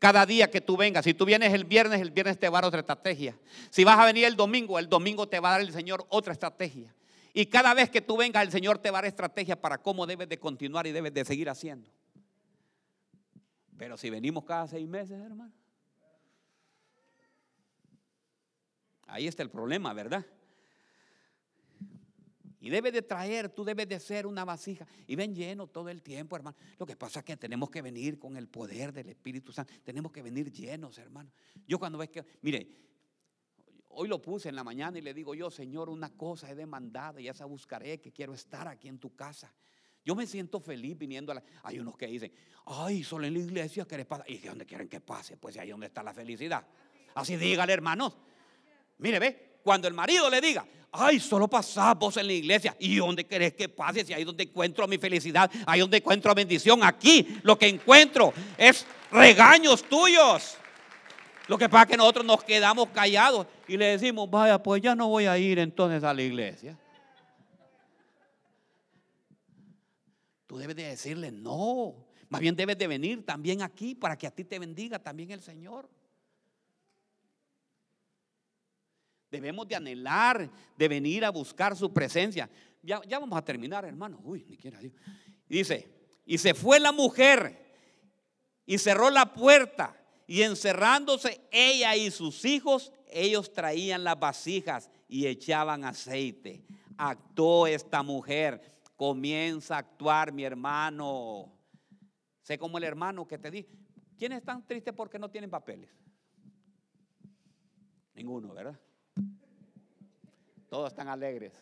Cada día que tú vengas, si tú vienes el viernes, el viernes te va a dar otra estrategia. Si vas a venir el domingo, el domingo te va a dar el Señor otra estrategia. Y cada vez que tú vengas, el Señor te va a dar estrategia para cómo debes de continuar y debes de seguir haciendo. Pero si venimos cada seis meses, hermano. Ahí está el problema, ¿verdad? Y debes de traer, tú debes de ser una vasija. Y ven lleno todo el tiempo, hermano. Lo que pasa es que tenemos que venir con el poder del Espíritu Santo. Tenemos que venir llenos, hermano. Yo cuando ves que, mire, hoy lo puse en la mañana y le digo yo, Señor, una cosa he demandado y esa buscaré, que quiero estar aquí en tu casa. Yo me siento feliz viniendo a la... Hay unos que dicen, ay, solo en la iglesia que les pasa. ¿Y dónde quieren que pase? Pues ahí donde está la felicidad. Así dígale, hermanos. Mire, ve, cuando el marido le diga, ay, solo pasamos en la iglesia. ¿Y dónde querés que pase? Si ahí donde encuentro mi felicidad, ahí donde encuentro bendición. Aquí lo que encuentro es regaños tuyos. Lo que pasa es que nosotros nos quedamos callados y le decimos, vaya, pues ya no voy a ir entonces a la iglesia. Tú debes de decirle, no, más bien debes de venir también aquí para que a ti te bendiga también el Señor. Debemos de anhelar, de venir a buscar su presencia. Ya, ya vamos a terminar, hermano. Uy, ni quiera Dios. dice, y se fue la mujer y cerró la puerta y encerrándose ella y sus hijos, ellos traían las vasijas y echaban aceite. Actuó esta mujer, comienza a actuar mi hermano. Sé como el hermano que te di. ¿Quiénes están tristes porque no tienen papeles? Ninguno, ¿verdad? Todos están alegres.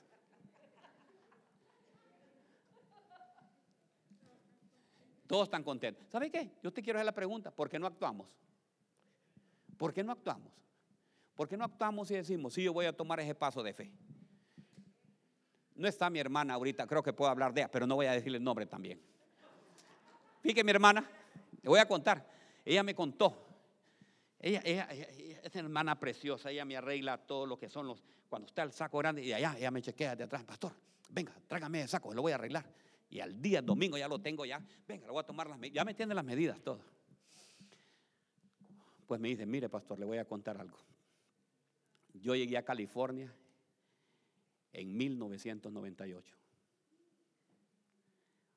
Todos están contentos. ¿Sabe qué? Yo te quiero hacer la pregunta, ¿por qué no actuamos? ¿Por qué no actuamos? ¿Por qué no actuamos y decimos, sí, yo voy a tomar ese paso de fe? No está mi hermana ahorita, creo que puedo hablar de ella, pero no voy a decirle el nombre también. Fíjate mi hermana, le voy a contar. Ella me contó. Ella, ella, una hermana preciosa, ella me arregla todo lo que son los, cuando está el saco grande y allá, ella me chequea de atrás, pastor, venga, trágame el saco, lo voy a arreglar. Y al día, domingo ya lo tengo ya, venga, lo voy a tomar las medidas, ya me tiene las medidas, todo. Pues me dice, mire pastor, le voy a contar algo. Yo llegué a California en 1998.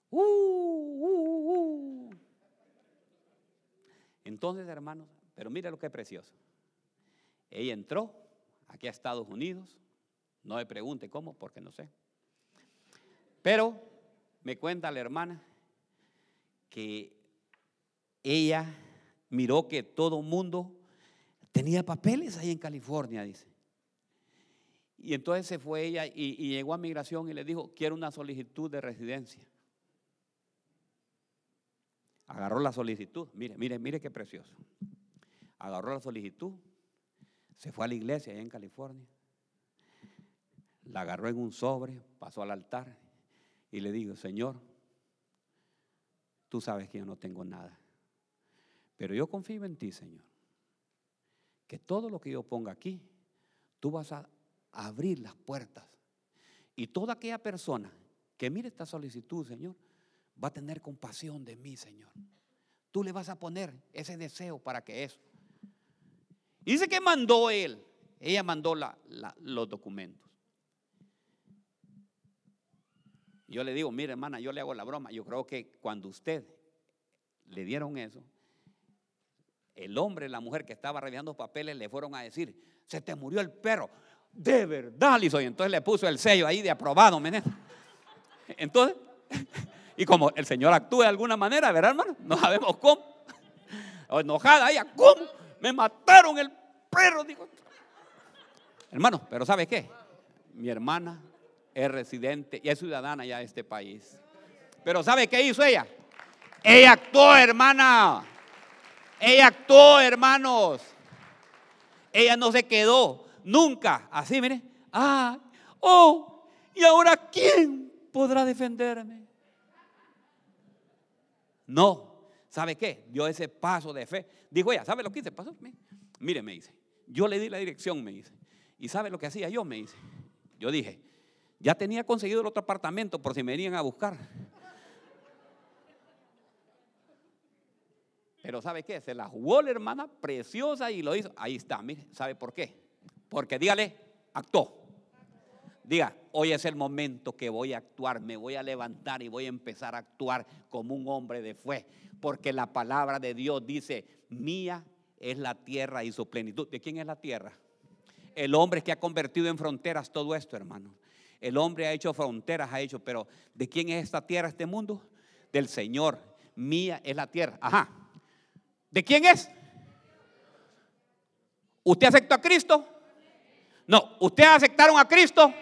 Uh, uh, uh. Entonces, hermanos, pero mire lo que es precioso. Ella entró aquí a Estados Unidos. No me pregunte cómo, porque no sé. Pero me cuenta la hermana que ella miró que todo mundo tenía papeles ahí en California, dice. Y entonces se fue ella y, y, llegó a migración y le dijo, quiero una solicitud de residencia. Agarró la solicitud, mire, mire, mire qué precioso. Agarró la solicitud, se fue a la iglesia allá en California, la agarró en un sobre, pasó al altar y le dijo, Señor, tú sabes que yo no tengo nada, pero yo confío en ti, Señor, que todo lo que yo ponga aquí, tú vas a abrir las puertas y toda aquella persona que mire esta solicitud, Señor, va a tener compasión de mí, Señor. Tú le vas a poner ese deseo para que eso dice que mandó él. Ella mandó los documentos. Yo le digo, mire hermana, yo le hago la broma. Yo creo que cuando usted le dieron eso, el hombre y la mujer que estaba revisando papeles le fueron a decir, se te murió el perro. De verdad, Y entonces le puso el sello ahí de aprobado, ¿me Entonces, y como el Señor actúa de alguna manera, ¿verdad, hermano? No sabemos cómo. Enojada ella, ¿cómo? Me mataron el perro. Digo, hermano, pero ¿sabe qué? Mi hermana es residente y es ciudadana ya de este país. Pero ¿sabe qué hizo ella? Ella actuó, hermana. Ella actuó, hermanos. Ella no se quedó nunca así, mire. Ah, Oh, ¿y ahora quién podrá defenderme? No, ¿sabe qué? Dio ese paso de fe. Dijo ella, ¿sabe lo que hice? Pasó. Mire, me dice, yo le di la dirección, me dice. ¿Y sabe lo que hacía yo? Me dice. Yo dije, ya tenía conseguido el otro apartamento por si me venían a buscar. Pero ¿sabe qué? Se la jugó la hermana preciosa y lo hizo. Ahí está, mire, ¿sabe por qué? Porque dígale, actuó. Diga, hoy es el momento que voy a actuar, me voy a levantar y voy a empezar a actuar como un hombre de fe. Porque la palabra de Dios dice, mía es la tierra y su plenitud. ¿De quién es la tierra? El hombre que ha convertido en fronteras todo esto, hermano. El hombre ha hecho fronteras, ha hecho, pero ¿de quién es esta tierra, este mundo? Del Señor. Mía es la tierra. Ajá. ¿De quién es? ¿Usted aceptó a Cristo? No, ¿ustedes aceptaron a Cristo?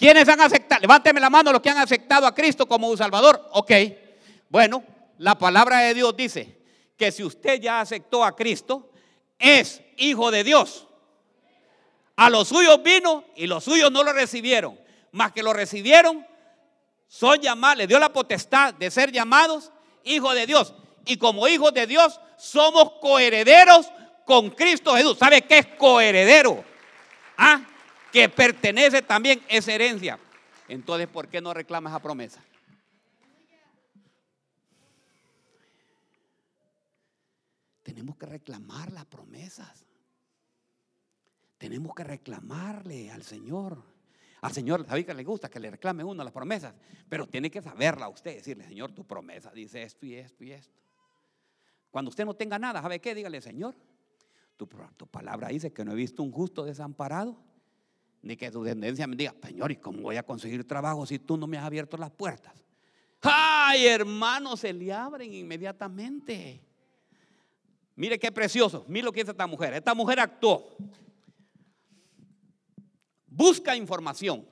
¿Quiénes han aceptado? Levánteme la mano los que han aceptado a Cristo como un Salvador. Ok. Bueno, la palabra de Dios dice que si usted ya aceptó a Cristo, es hijo de Dios. A los suyos vino y los suyos no lo recibieron. Más que lo recibieron, son llamados, le dio la potestad de ser llamados hijos de Dios. Y como hijos de Dios, somos coherederos con Cristo Jesús. ¿Sabe qué es coheredero? ¿Ah? Que pertenece también esa herencia. Entonces, ¿por qué no reclama esa promesa? Tenemos que reclamar las promesas. Tenemos que reclamarle al Señor. Al Señor, ¿sabéis que le gusta que le reclame uno las promesas? Pero tiene que saberla usted, decirle, Señor, tu promesa dice esto y esto y esto. Cuando usted no tenga nada, ¿sabe qué? Dígale, Señor, tu, tu palabra dice que no he visto un justo desamparado ni que tu tendencia me diga, Señor, ¿y cómo voy a conseguir trabajo si tú no me has abierto las puertas? ¡Ay, hermano! Se le abren inmediatamente. Mire qué precioso. Mire lo que dice esta mujer. Esta mujer actuó. Busca información.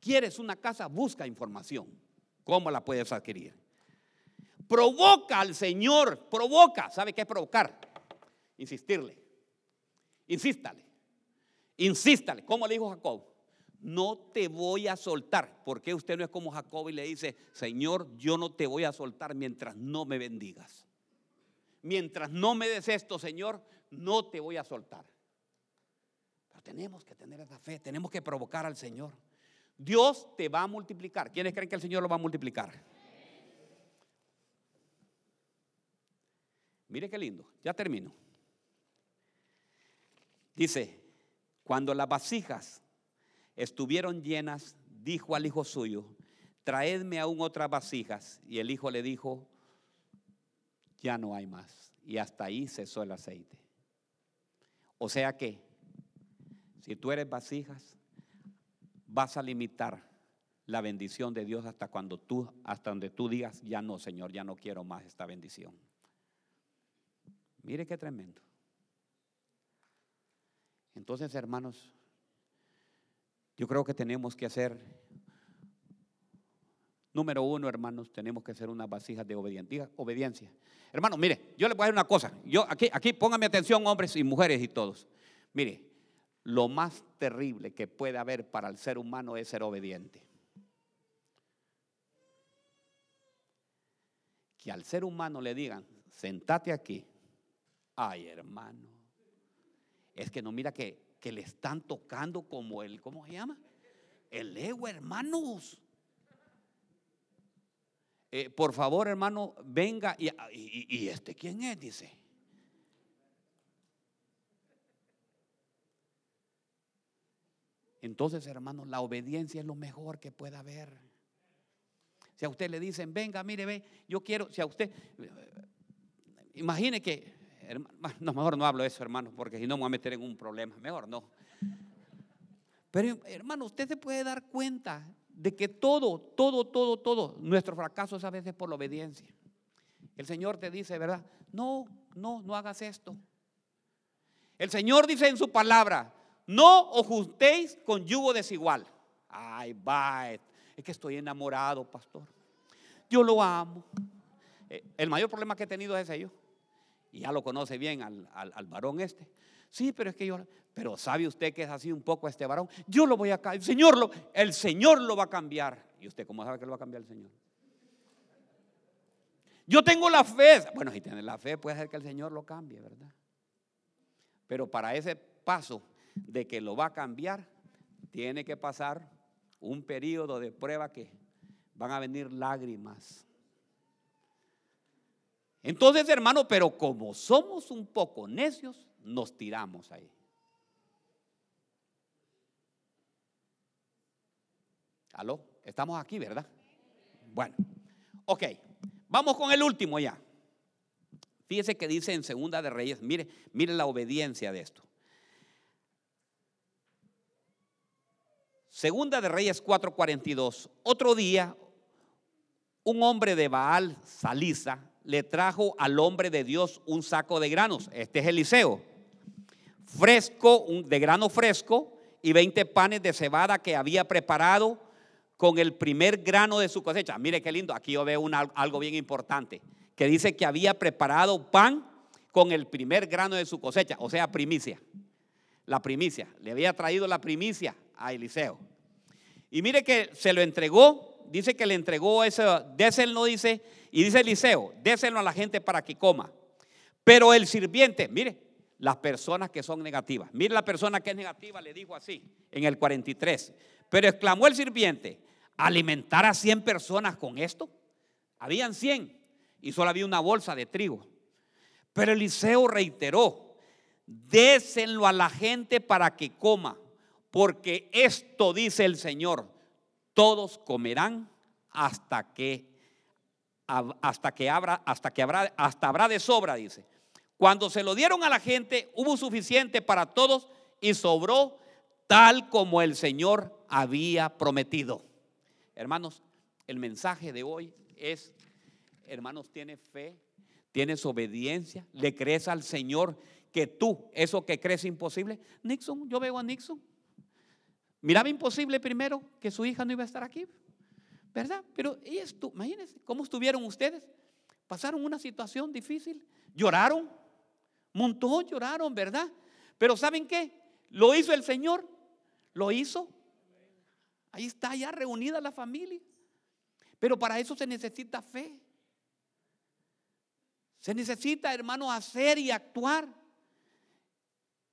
¿Quieres una casa? Busca información. ¿Cómo la puedes adquirir? Provoca al Señor. Provoca. ¿Sabe qué es provocar? Insistirle. Insístale. Insístale, como le dijo Jacob, no te voy a soltar. porque usted no es como Jacob y le dice, Señor, yo no te voy a soltar mientras no me bendigas? Mientras no me des esto, Señor, no te voy a soltar. Pero tenemos que tener esa fe, tenemos que provocar al Señor. Dios te va a multiplicar. ¿Quiénes creen que el Señor lo va a multiplicar? Mire qué lindo, ya termino. Dice, cuando las vasijas estuvieron llenas, dijo al hijo suyo, traedme aún otras vasijas. Y el hijo le dijo, ya no hay más. Y hasta ahí cesó el aceite. O sea que, si tú eres vasijas, vas a limitar la bendición de Dios hasta cuando tú, hasta donde tú digas, ya no, Señor, ya no quiero más esta bendición. Mire qué tremendo. Entonces, hermanos, yo creo que tenemos que hacer, número uno, hermanos, tenemos que hacer unas vasijas de obediencia. Hermanos, mire, yo les voy a decir una cosa. Yo aquí, aquí pónganme atención, hombres y mujeres y todos. Mire, lo más terrible que puede haber para el ser humano es ser obediente. Que al ser humano le digan, sentate aquí. Ay, hermano es que no mira que, le están tocando como el, ¿cómo se llama? El ego, hermanos. Eh, por favor, hermano, venga y, y, este, ¿quién es? Dice. Entonces, hermano, la obediencia es lo mejor que puede haber. Si a usted le dicen, venga, mire, ve, yo quiero, si a usted, imagine que no, mejor no hablo eso, hermano, porque si no me voy a meter en un problema. Mejor no. Pero, hermano, usted se puede dar cuenta de que todo, todo, todo, todo, nuestro fracaso es a veces por la obediencia. El Señor te dice, ¿verdad? No, no, no hagas esto. El Señor dice en su palabra, no os juntéis con yugo desigual. Ay, va, es que estoy enamorado, pastor. Yo lo amo. Eh, el mayor problema que he tenido es ese yo Y ya lo conoce bien al, al varón este. Sí, pero es que yo, pero sabe usted que es así un poco este varón. Yo lo voy a cambiar. El Señor lo, el Señor lo va a cambiar. ¿Y usted cómo sabe que lo va a cambiar el Señor? Yo tengo la fe. Bueno, si tiene la fe, puede ser que el Señor lo cambie, ¿verdad? Pero para ese paso de que lo va a cambiar, tiene que pasar un periodo de prueba que van a venir lágrimas. Entonces, hermano, pero como somos un poco necios, nos tiramos ahí. ¿Aló? Estamos aquí, ¿verdad? Bueno, ok. Vamos con el último ya. Fíjese que dice en Segunda de Reyes, mire, mire la obediencia de esto. Segunda de Reyes 4:42. Otro día, un hombre de Baal, Salisa, le trajo al hombre de Dios un saco de granos. Este es Eliseo. Fresco, de grano fresco y 20 panes de cebada que había preparado con el primer grano de su cosecha. Mire qué lindo, aquí yo veo algo bien importante, que dice que había preparado pan con el primer grano de su cosecha, o sea, primicia. La primicia, le había traído la primicia a Eliseo. Y mire que se lo entregó, dice que le entregó ese, déselo, dice, y dice Eliseo, déselo a la gente para que coma. Pero el sirviente, mire, las personas que son negativas, mire la persona que es negativa, le dijo así en el 43, pero exclamó el sirviente, alimentar a 100 personas con esto? Habían 100 y solo había una bolsa de trigo. Pero Eliseo reiteró, désenlo a la gente para que coma, porque esto dice el Señor, todos comerán hasta que hasta que habrá hasta que habrá hasta habrá de sobra, dice. Cuando se lo dieron a la gente, hubo suficiente para todos y sobró tal como el Señor había prometido. Hermanos, el mensaje de hoy es, hermanos, tienes fe, tienes obediencia, le crees al Señor que tú, eso que crees imposible. Nixon, yo veo a Nixon. Miraba imposible primero que su hija no iba a estar aquí, ¿verdad? Pero esto, imagínense, ¿cómo estuvieron ustedes? Pasaron una situación difícil, lloraron, montó, lloraron, ¿verdad? Pero ¿saben qué? Lo hizo el Señor, lo hizo Ahí está ya reunida la familia. Pero para eso se necesita fe. Se necesita, hermano, hacer y actuar.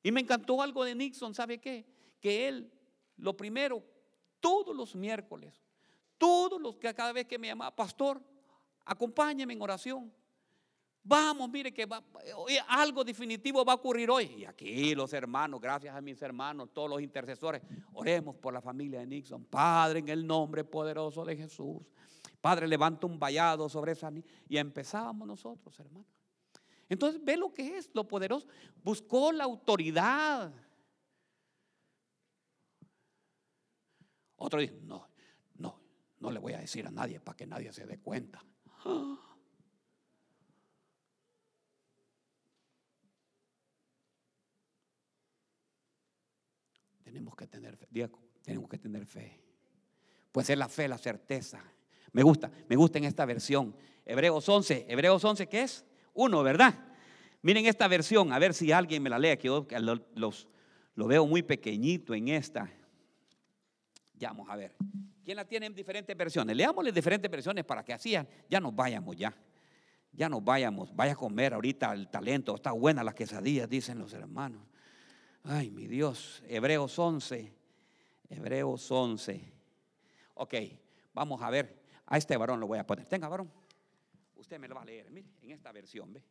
Y me encantó algo de Nixon, ¿sabe qué? Que él, lo primero, todos los miércoles, todos los que cada vez que me llamaba, pastor, acompáñeme en oración. Vamos, mire que algo definitivo va a ocurrir hoy. Y aquí los hermanos, gracias a mis hermanos, todos los intercesores, oremos por la familia de Nixon. Padre, en el nombre poderoso de Jesús. Padre, levanta un vallado sobre esa Y empezábamos nosotros, hermanos. Entonces, ve lo que es lo poderoso. Buscó la autoridad. Otro dice, no, no, le voy a decir a nadie para que nadie se dé cuenta. Tenemos que tener fe. tenemos que tener fe. Pues es la fe, la certeza. Me gusta, me gusta en esta versión. Hebreos 11, Hebreos 11, ¿qué es? Uno, ¿verdad? Miren esta versión, a ver si alguien me la lee, que yo los, lo veo muy pequeñito en esta. Ya vamos a ver. ¿Quién la tiene en diferentes versiones? Leámosle diferentes versiones para que así ya nos vayamos ya. Ya nos vayamos. Vaya a comer ahorita el talento. Está buena las quesadillas, dicen los hermanos. Ay, mi Dios, Hebreos 11, Hebreos 11. Ok, vamos a ver, a este varón lo voy a poner. Tenga, varón, usted me lo va a leer, mire, en esta versión, ¿ve?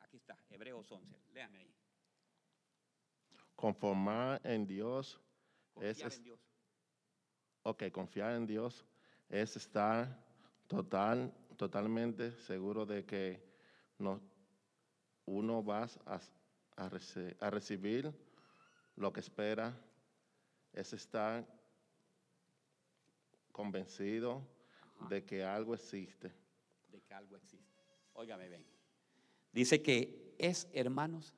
Aquí está, Hebreos 11, léame ahí. Conformar en Dios confiar en Dios. Ok, confiar en Dios es estar total, totalmente seguro de que no, uno va a a, recibir lo que espera, es estar convencido de que algo existe. De que algo existe. Óigame, ven. Dice que es, hermanos,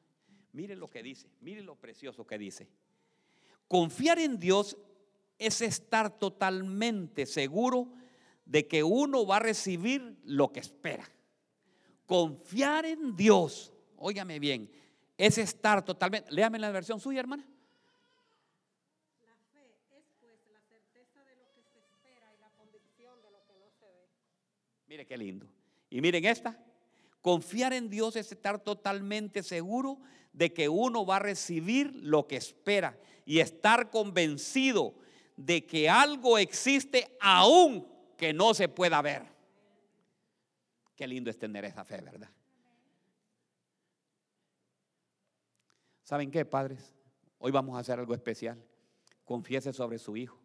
miren lo que dice, miren lo precioso que dice. Confiar en Dios es estar totalmente seguro de que uno va a recibir lo que espera. Confiar en Dios, óigame bien, es estar totalmente. Léame la versión suya, hermana. La fe es pues la certeza de lo que se espera y la convicción de lo que no se ve. Mire qué lindo. Y miren esta. Confiar en Dios es estar totalmente seguro de que uno va a recibir lo que espera y estar convencido de que algo existe aún que no se pueda ver. Qué lindo es tener esa fe, ¿verdad? ¿Saben qué, padres? Hoy vamos a hacer algo especial. Confiese sobre su hijo.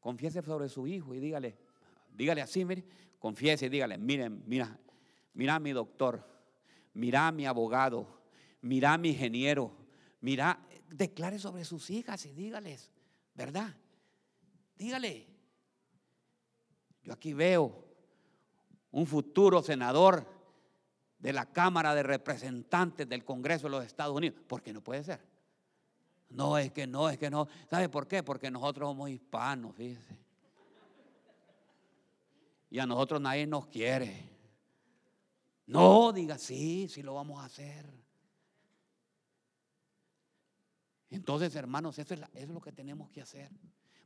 Confiese sobre su hijo y dígale, dígale así, mire, confiese y dígale, miren, mira, mira a mi doctor, mira mi abogado, mira a mi ingeniero, mira, declare sobre sus hijas y dígales, ¿verdad? Dígale, yo aquí veo un futuro senador de la Cámara de Representantes del Congreso de los Estados Unidos, porque no puede ser. No, es que no, es que no. ¿Sabe por qué? Porque nosotros somos hispanos, fíjese. Y a nosotros nadie nos quiere. No, diga, sí, sí lo vamos a hacer. Entonces, hermanos, eso es, lo que tenemos que hacer.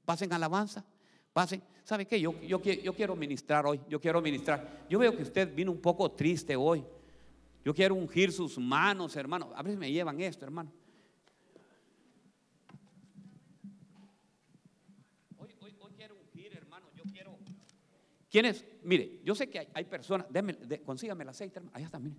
Pasen alabanza, pasen. ¿Sabe qué? Yo, yo, qui- yo quiero ministrar hoy, yo quiero ministrar. Yo veo que usted vino un poco triste hoy. Yo quiero ungir sus manos, hermano. A si me llevan esto, hermano. Hoy, quiero ungir, hermano. Yo quiero. ¿Quién es? Mire, yo sé que hay, personas. Consígame el aceite, hermano. Allá está, mire.